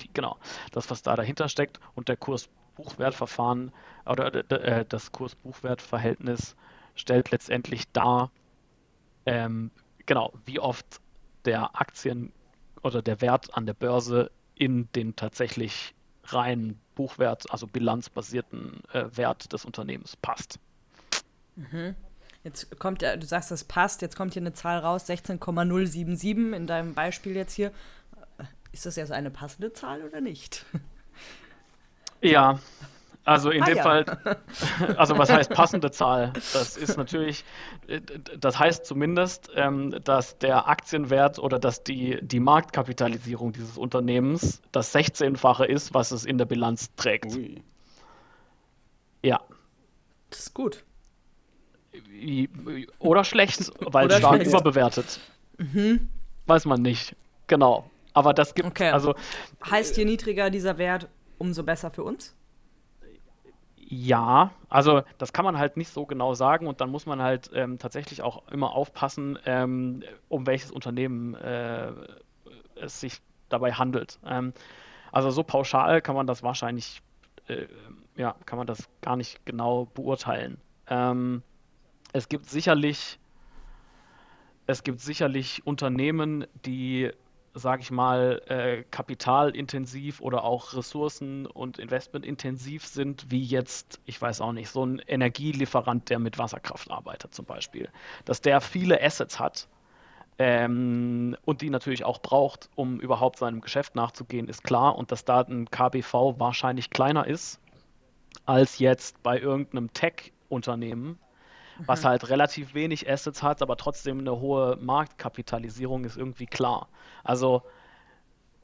die, genau das, was da dahinter steckt. Und der Kursbuchwertverfahren oder äh, das Kursbuchwertverhältnis stellt letztendlich dar, ähm, genau, wie oft der Aktien oder der Wert an der Börse in den tatsächlich reinen Buchwert, also bilanzbasierten äh, Wert des Unternehmens passt. Mhm. Jetzt kommt ja, du sagst, das passt, jetzt kommt hier eine Zahl raus, 16,077 in deinem Beispiel jetzt hier. Ist das jetzt eine passende Zahl oder nicht? Ja, also in ah, dem ja. Fall, also was heißt passende Zahl? Das ist natürlich, das heißt zumindest, ähm, dass der Aktienwert oder dass die, die Marktkapitalisierung dieses Unternehmens das 16-fache ist, was es in der Bilanz trägt. Ui. Ja. Das ist gut. Oder schlecht, weil oder stark schlecht. überbewertet. Mhm. Weiß man nicht. Genau. Aber das gibt okay. also. Heißt je niedriger dieser Wert, umso besser für uns? Ja, also das kann man halt nicht so genau sagen und dann muss man halt ähm, tatsächlich auch immer aufpassen, ähm, um welches Unternehmen äh, es sich dabei handelt. Ähm, also so pauschal kann man das wahrscheinlich, äh, ja, kann man das gar nicht genau beurteilen. Ähm, es gibt sicherlich, es gibt sicherlich Unternehmen, die sage ich mal, äh, kapitalintensiv oder auch ressourcen- und investmentintensiv sind, wie jetzt, ich weiß auch nicht, so ein Energielieferant, der mit Wasserkraft arbeitet zum Beispiel. Dass der viele Assets hat ähm, und die natürlich auch braucht, um überhaupt seinem Geschäft nachzugehen, ist klar. Und dass da ein KBV wahrscheinlich kleiner ist als jetzt bei irgendeinem Tech-Unternehmen, was mhm. halt relativ wenig Assets hat, aber trotzdem eine hohe Marktkapitalisierung ist irgendwie klar. Also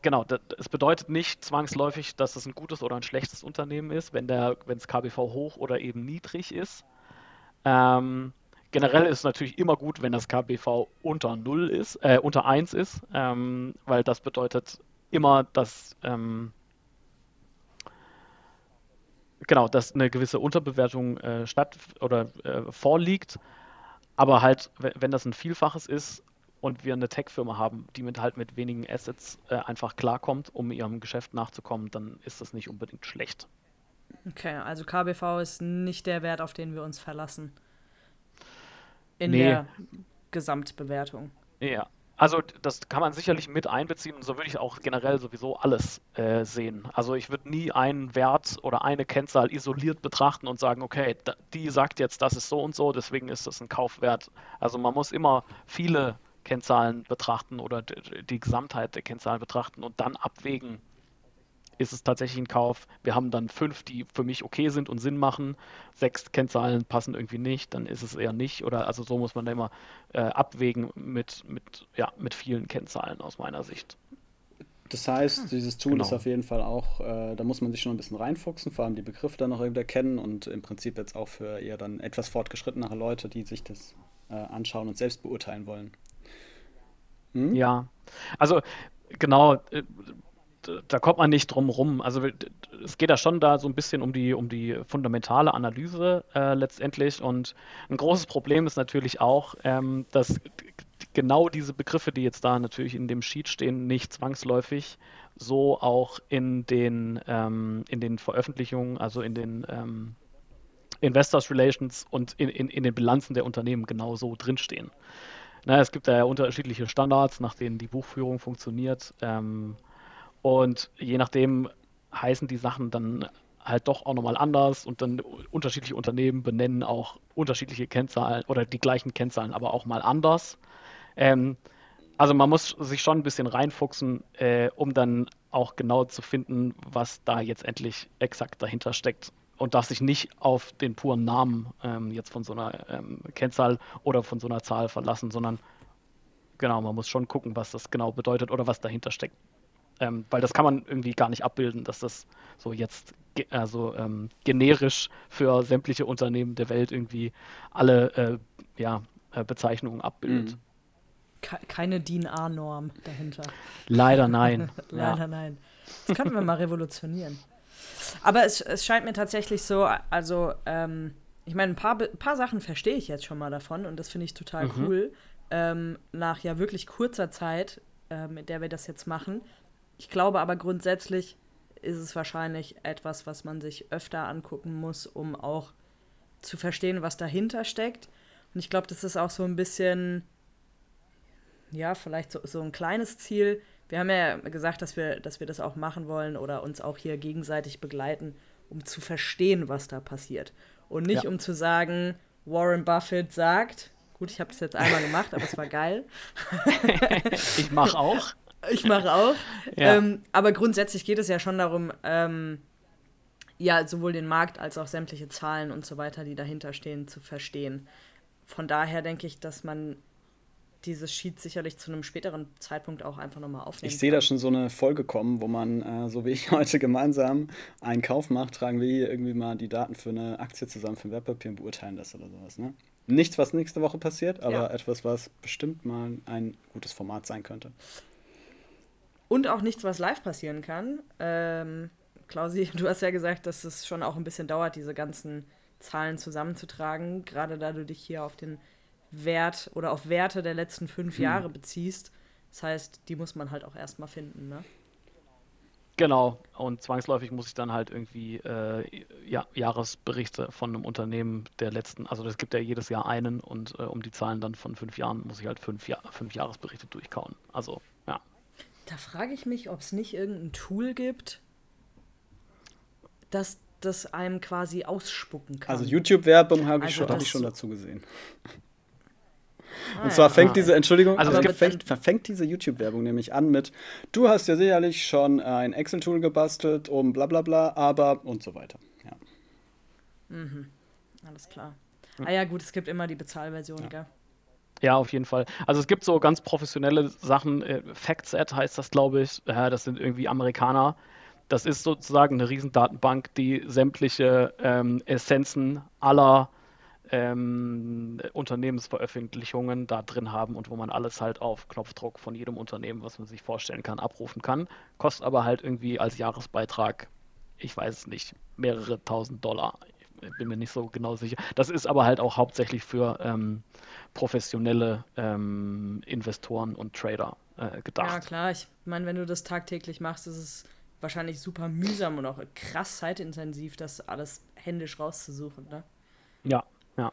genau, es bedeutet nicht zwangsläufig, dass es ein gutes oder ein schlechtes Unternehmen ist, wenn der, wenn es KBV hoch oder eben niedrig ist. Ähm, generell ist es natürlich immer gut, wenn das KBV unter 0 ist, äh, unter 1 ist, ähm, weil das bedeutet immer, dass ähm, genau, dass eine gewisse Unterbewertung äh, statt oder äh, vorliegt. Aber halt, wenn das ein Vielfaches ist und wir eine Tech-Firma haben, die mit halt mit wenigen Assets äh, einfach klarkommt, um ihrem Geschäft nachzukommen, dann ist das nicht unbedingt schlecht. Okay, also KBV ist nicht der Wert, auf den wir uns verlassen. In nee. der Gesamtbewertung. Ja, also das kann man sicherlich mit einbeziehen und so würde ich auch generell sowieso alles äh, sehen. Also ich würde nie einen Wert oder eine Kennzahl isoliert betrachten und sagen, okay, die sagt jetzt, das ist so und so, deswegen ist das ein Kaufwert. Also man muss immer viele Kennzahlen betrachten oder die Gesamtheit der Kennzahlen betrachten und dann abwägen, ist es tatsächlich ein Kauf. Wir haben dann fünf, die für mich okay sind und Sinn machen. Sechs Kennzahlen passen irgendwie nicht, dann ist es eher nicht. Oder also so muss man da immer äh, abwägen mit, mit, ja, mit vielen Kennzahlen aus meiner Sicht. Das heißt, dieses Tool genau. ist auf jeden Fall auch, äh, da muss man sich schon ein bisschen reinfuchsen, vor allem die Begriffe dann noch irgendwie kennen und im Prinzip jetzt auch für eher dann etwas fortgeschrittenere Leute, die sich das äh, anschauen und selbst beurteilen wollen. Hm? Ja, also genau, äh, da kommt man nicht drum rum. Also es geht da schon da so ein bisschen um die, um die fundamentale Analyse äh, letztendlich. Und ein großes Problem ist natürlich auch, ähm, dass genau diese Begriffe, die jetzt da natürlich in dem Sheet stehen, nicht zwangsläufig so auch in den, ähm, in den Veröffentlichungen, also in den ähm, Investors Relations und in, in, in den Bilanzen der Unternehmen genau so drinstehen. Na, es gibt da ja unterschiedliche Standards, nach denen die Buchführung funktioniert. Ähm, und je nachdem heißen die Sachen dann halt doch auch nochmal anders und dann unterschiedliche Unternehmen benennen auch unterschiedliche Kennzahlen oder die gleichen Kennzahlen, aber auch mal anders. Ähm, also man muss sich schon ein bisschen reinfuchsen, äh, um dann auch genau zu finden, was da jetzt endlich exakt dahinter steckt und darf sich nicht auf den puren Namen ähm, jetzt von so einer ähm, Kennzahl oder von so einer Zahl verlassen, sondern genau, man muss schon gucken, was das genau bedeutet oder was dahinter steckt. Ähm, weil das kann man irgendwie gar nicht abbilden, dass das so jetzt ge also ähm, generisch für sämtliche Unternehmen der Welt irgendwie alle äh, ja, äh, Bezeichnungen abbildet. Mhm. Keine DIN A-Norm dahinter. Leider nein. Leider ja. nein. Das könnten wir mal revolutionieren. Aber es, es scheint mir tatsächlich so, also, ähm, ich meine, ein paar, paar Sachen verstehe ich jetzt schon mal davon und das finde ich total mhm. cool. Ähm, nach ja wirklich kurzer Zeit, äh, mit der wir das jetzt machen, ich glaube aber grundsätzlich ist es wahrscheinlich etwas, was man sich öfter angucken muss, um auch zu verstehen, was dahinter steckt. Und ich glaube, das ist auch so ein bisschen, ja, vielleicht so, so ein kleines Ziel. Wir haben ja gesagt, dass wir, dass wir das auch machen wollen oder uns auch hier gegenseitig begleiten, um zu verstehen, was da passiert. Und nicht ja. um zu sagen, Warren Buffett sagt, gut, ich habe das jetzt einmal gemacht, aber es war geil. ich mache auch. Ich mache auch. Ja. Ähm, aber grundsätzlich geht es ja schon darum, ähm, ja, sowohl den Markt als auch sämtliche Zahlen und so weiter, die dahinter stehen, zu verstehen. Von daher denke ich, dass man dieses Sheet sicherlich zu einem späteren Zeitpunkt auch einfach nochmal aufnehmen Ich sehe da schon so eine Folge kommen, wo man, äh, so wie ich heute gemeinsam einen Kauf macht, tragen wir hier irgendwie mal die Daten für eine Aktie zusammen für ein Wertpapier und beurteilen das oder sowas. Ne? Nichts, was nächste Woche passiert, aber ja. etwas, was bestimmt mal ein gutes Format sein könnte. Und auch nichts, was live passieren kann. Ähm, Klausi, du hast ja gesagt, dass es schon auch ein bisschen dauert, diese ganzen Zahlen zusammenzutragen, gerade da du dich hier auf den Wert oder auf Werte der letzten fünf hm. Jahre beziehst. Das heißt, die muss man halt auch erstmal finden, ne? Genau, und zwangsläufig muss ich dann halt irgendwie äh, ja, Jahresberichte von einem Unternehmen der letzten, also es gibt ja jedes Jahr einen und äh, um die Zahlen dann von fünf Jahren muss ich halt fünf, Jahr, fünf Jahresberichte durchkauen. Also, ja. Da frage ich mich, ob es nicht irgendein Tool gibt, das das einem quasi ausspucken kann. Also YouTube-Werbung habe ich, also hab ich schon dazu gesehen. Ah, und zwar fängt ja. diese, Entschuldigung, also es fängt, verfängt diese YouTube-Werbung nämlich an mit, du hast ja sicherlich schon ein Excel-Tool gebastelt, um bla bla bla, aber und so weiter. Ja. Mhm. Alles klar. Ah ja, gut, es gibt immer die Bezahlversion, ja. gell? Ja, auf jeden Fall. Also es gibt so ganz professionelle Sachen, äh, FactSet heißt das, glaube ich. Äh, das sind irgendwie Amerikaner. Das ist sozusagen eine Riesendatenbank, die sämtliche ähm, Essenzen aller ähm, Unternehmensveröffentlichungen da drin haben und wo man alles halt auf Knopfdruck von jedem Unternehmen, was man sich vorstellen kann, abrufen kann. Kostet aber halt irgendwie als Jahresbeitrag, ich weiß es nicht, mehrere tausend Dollar. Bin mir nicht so genau sicher. Das ist aber halt auch hauptsächlich für ähm, professionelle ähm, Investoren und Trader äh, gedacht. Ja, klar. Ich meine, wenn du das tagtäglich machst, ist es wahrscheinlich super mühsam und auch krass zeitintensiv, das alles händisch rauszusuchen, ne? Ja, ja,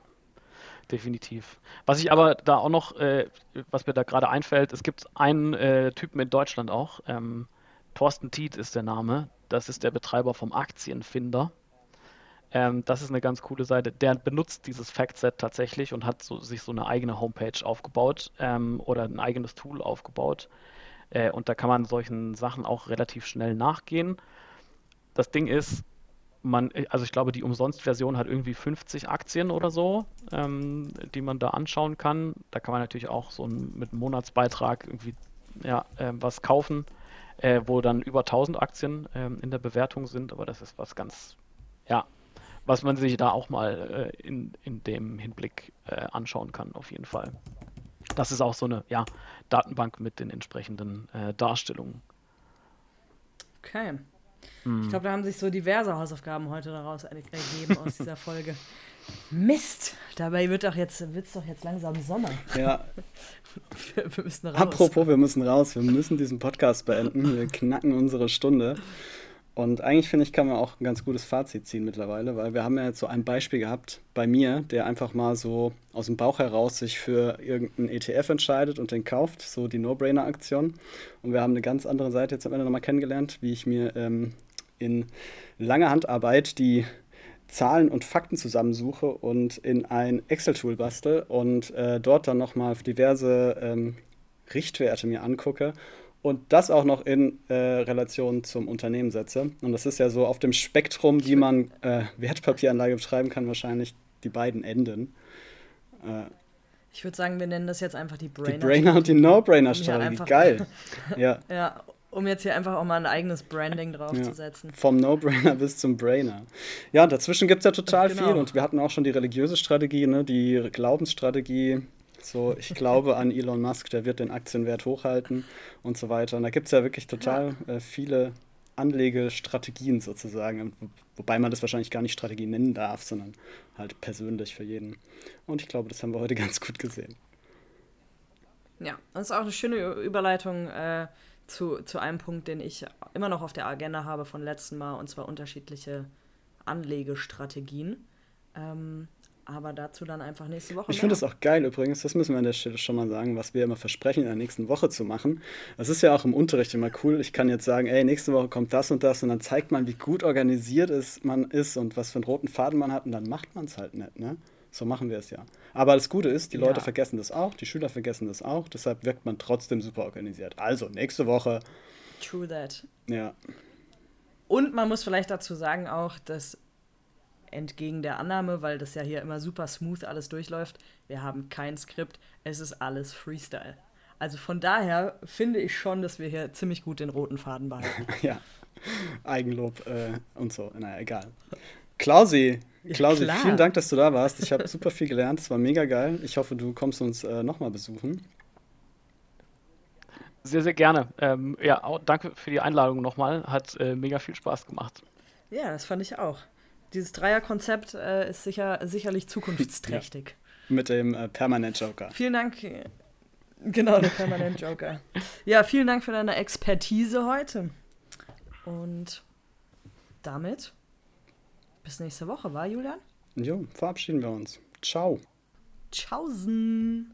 definitiv. Was ich aber da auch noch, äh, was mir da gerade einfällt, es gibt einen äh, Typen in Deutschland auch, ähm, Thorsten Tiet ist der Name, das ist der Betreiber vom Aktienfinder. Ähm, das ist eine ganz coole Seite. Der benutzt dieses Factset tatsächlich und hat so, sich so eine eigene Homepage aufgebaut ähm, oder ein eigenes Tool aufgebaut. Äh, und da kann man solchen Sachen auch relativ schnell nachgehen. Das Ding ist, man, also ich glaube, die Umsonst-Version hat irgendwie 50 Aktien oder so, ähm, die man da anschauen kann. Da kann man natürlich auch so ein, mit einem Monatsbeitrag irgendwie ja, äh, was kaufen, äh, wo dann über 1000 Aktien äh, in der Bewertung sind. Aber das ist was ganz, ja, was man sich da auch mal äh, in, in dem Hinblick äh, anschauen kann, auf jeden Fall. Das ist auch so eine ja, Datenbank mit den entsprechenden äh, Darstellungen. Okay. Hm. Ich glaube, da haben sich so diverse Hausaufgaben heute daraus ergeben aus dieser Folge. Mist! Dabei wird doch jetzt, wird's doch jetzt langsam Sommer. Ja. wir, wir müssen raus. Apropos, wir müssen raus. Wir müssen diesen Podcast beenden. Wir knacken unsere Stunde. Und eigentlich finde ich, kann man auch ein ganz gutes Fazit ziehen mittlerweile, weil wir haben ja jetzt so ein Beispiel gehabt bei mir, der einfach mal so aus dem Bauch heraus sich für irgendeinen ETF entscheidet und den kauft, so die No-Brainer-Aktion. Und wir haben eine ganz andere Seite jetzt am Ende nochmal kennengelernt, wie ich mir ähm, in langer Handarbeit die Zahlen und Fakten zusammensuche und in ein Excel-Tool bastel und äh, dort dann nochmal diverse ähm, Richtwerte mir angucke und das auch noch in äh, Relation zum Unternehmen setze. Und das ist ja so auf dem Spektrum, wie man äh, Wertpapieranlage betreiben kann, wahrscheinlich die beiden Enden. Äh, ich würde sagen, wir nennen das jetzt einfach die Brainer. Die Brainer und die No-Brainer-Strategie. Geil. ja. ja, um jetzt hier einfach auch mal ein eigenes Branding draufzusetzen. Ja. Vom No-Brainer bis zum Brainer. Ja, dazwischen gibt es ja total genau. viel. Und wir hatten auch schon die religiöse Strategie, ne? die Glaubensstrategie, so, ich glaube an Elon Musk, der wird den Aktienwert hochhalten und so weiter. Und da gibt es ja wirklich total äh, viele Anlegestrategien sozusagen, wobei man das wahrscheinlich gar nicht Strategie nennen darf, sondern halt persönlich für jeden. Und ich glaube, das haben wir heute ganz gut gesehen. Ja, das ist auch eine schöne Überleitung äh, zu, zu einem Punkt, den ich immer noch auf der Agenda habe von letzten Mal, und zwar unterschiedliche Anlegestrategien. Ähm, aber dazu dann einfach nächste Woche. Ich finde das auch geil übrigens, das müssen wir an der Stelle schon mal sagen, was wir immer versprechen, in der nächsten Woche zu machen. Das ist ja auch im Unterricht immer cool. Ich kann jetzt sagen, ey, nächste Woche kommt das und das und dann zeigt man, wie gut organisiert ist, man ist und was für einen roten Faden man hat und dann macht man es halt nicht, ne? So machen wir es ja. Aber das Gute ist, die ja. Leute vergessen das auch, die Schüler vergessen das auch, deshalb wirkt man trotzdem super organisiert. Also, nächste Woche. True that. Ja. Und man muss vielleicht dazu sagen auch, dass entgegen der Annahme, weil das ja hier immer super smooth alles durchläuft, wir haben kein Skript, es ist alles Freestyle. Also von daher finde ich schon, dass wir hier ziemlich gut den roten Faden behalten. ja, Eigenlob äh, und so, naja, egal. Klausi, Klausi, ja, vielen Dank, dass du da warst. Ich habe super viel gelernt, es war mega geil. Ich hoffe, du kommst uns äh, nochmal besuchen. Sehr, sehr gerne. Ähm, ja, auch danke für die Einladung nochmal. Hat äh, mega viel Spaß gemacht. Ja, das fand ich auch dieses Dreierkonzept äh, ist sicher, sicherlich zukunftsträchtig. Ja, mit dem äh, Permanent Joker. Vielen Dank. Genau, der Permanent Joker. ja, vielen Dank für deine Expertise heute. Und damit bis nächste Woche, war Julian? Jo, verabschieden wir uns. Ciao. Tschaußen.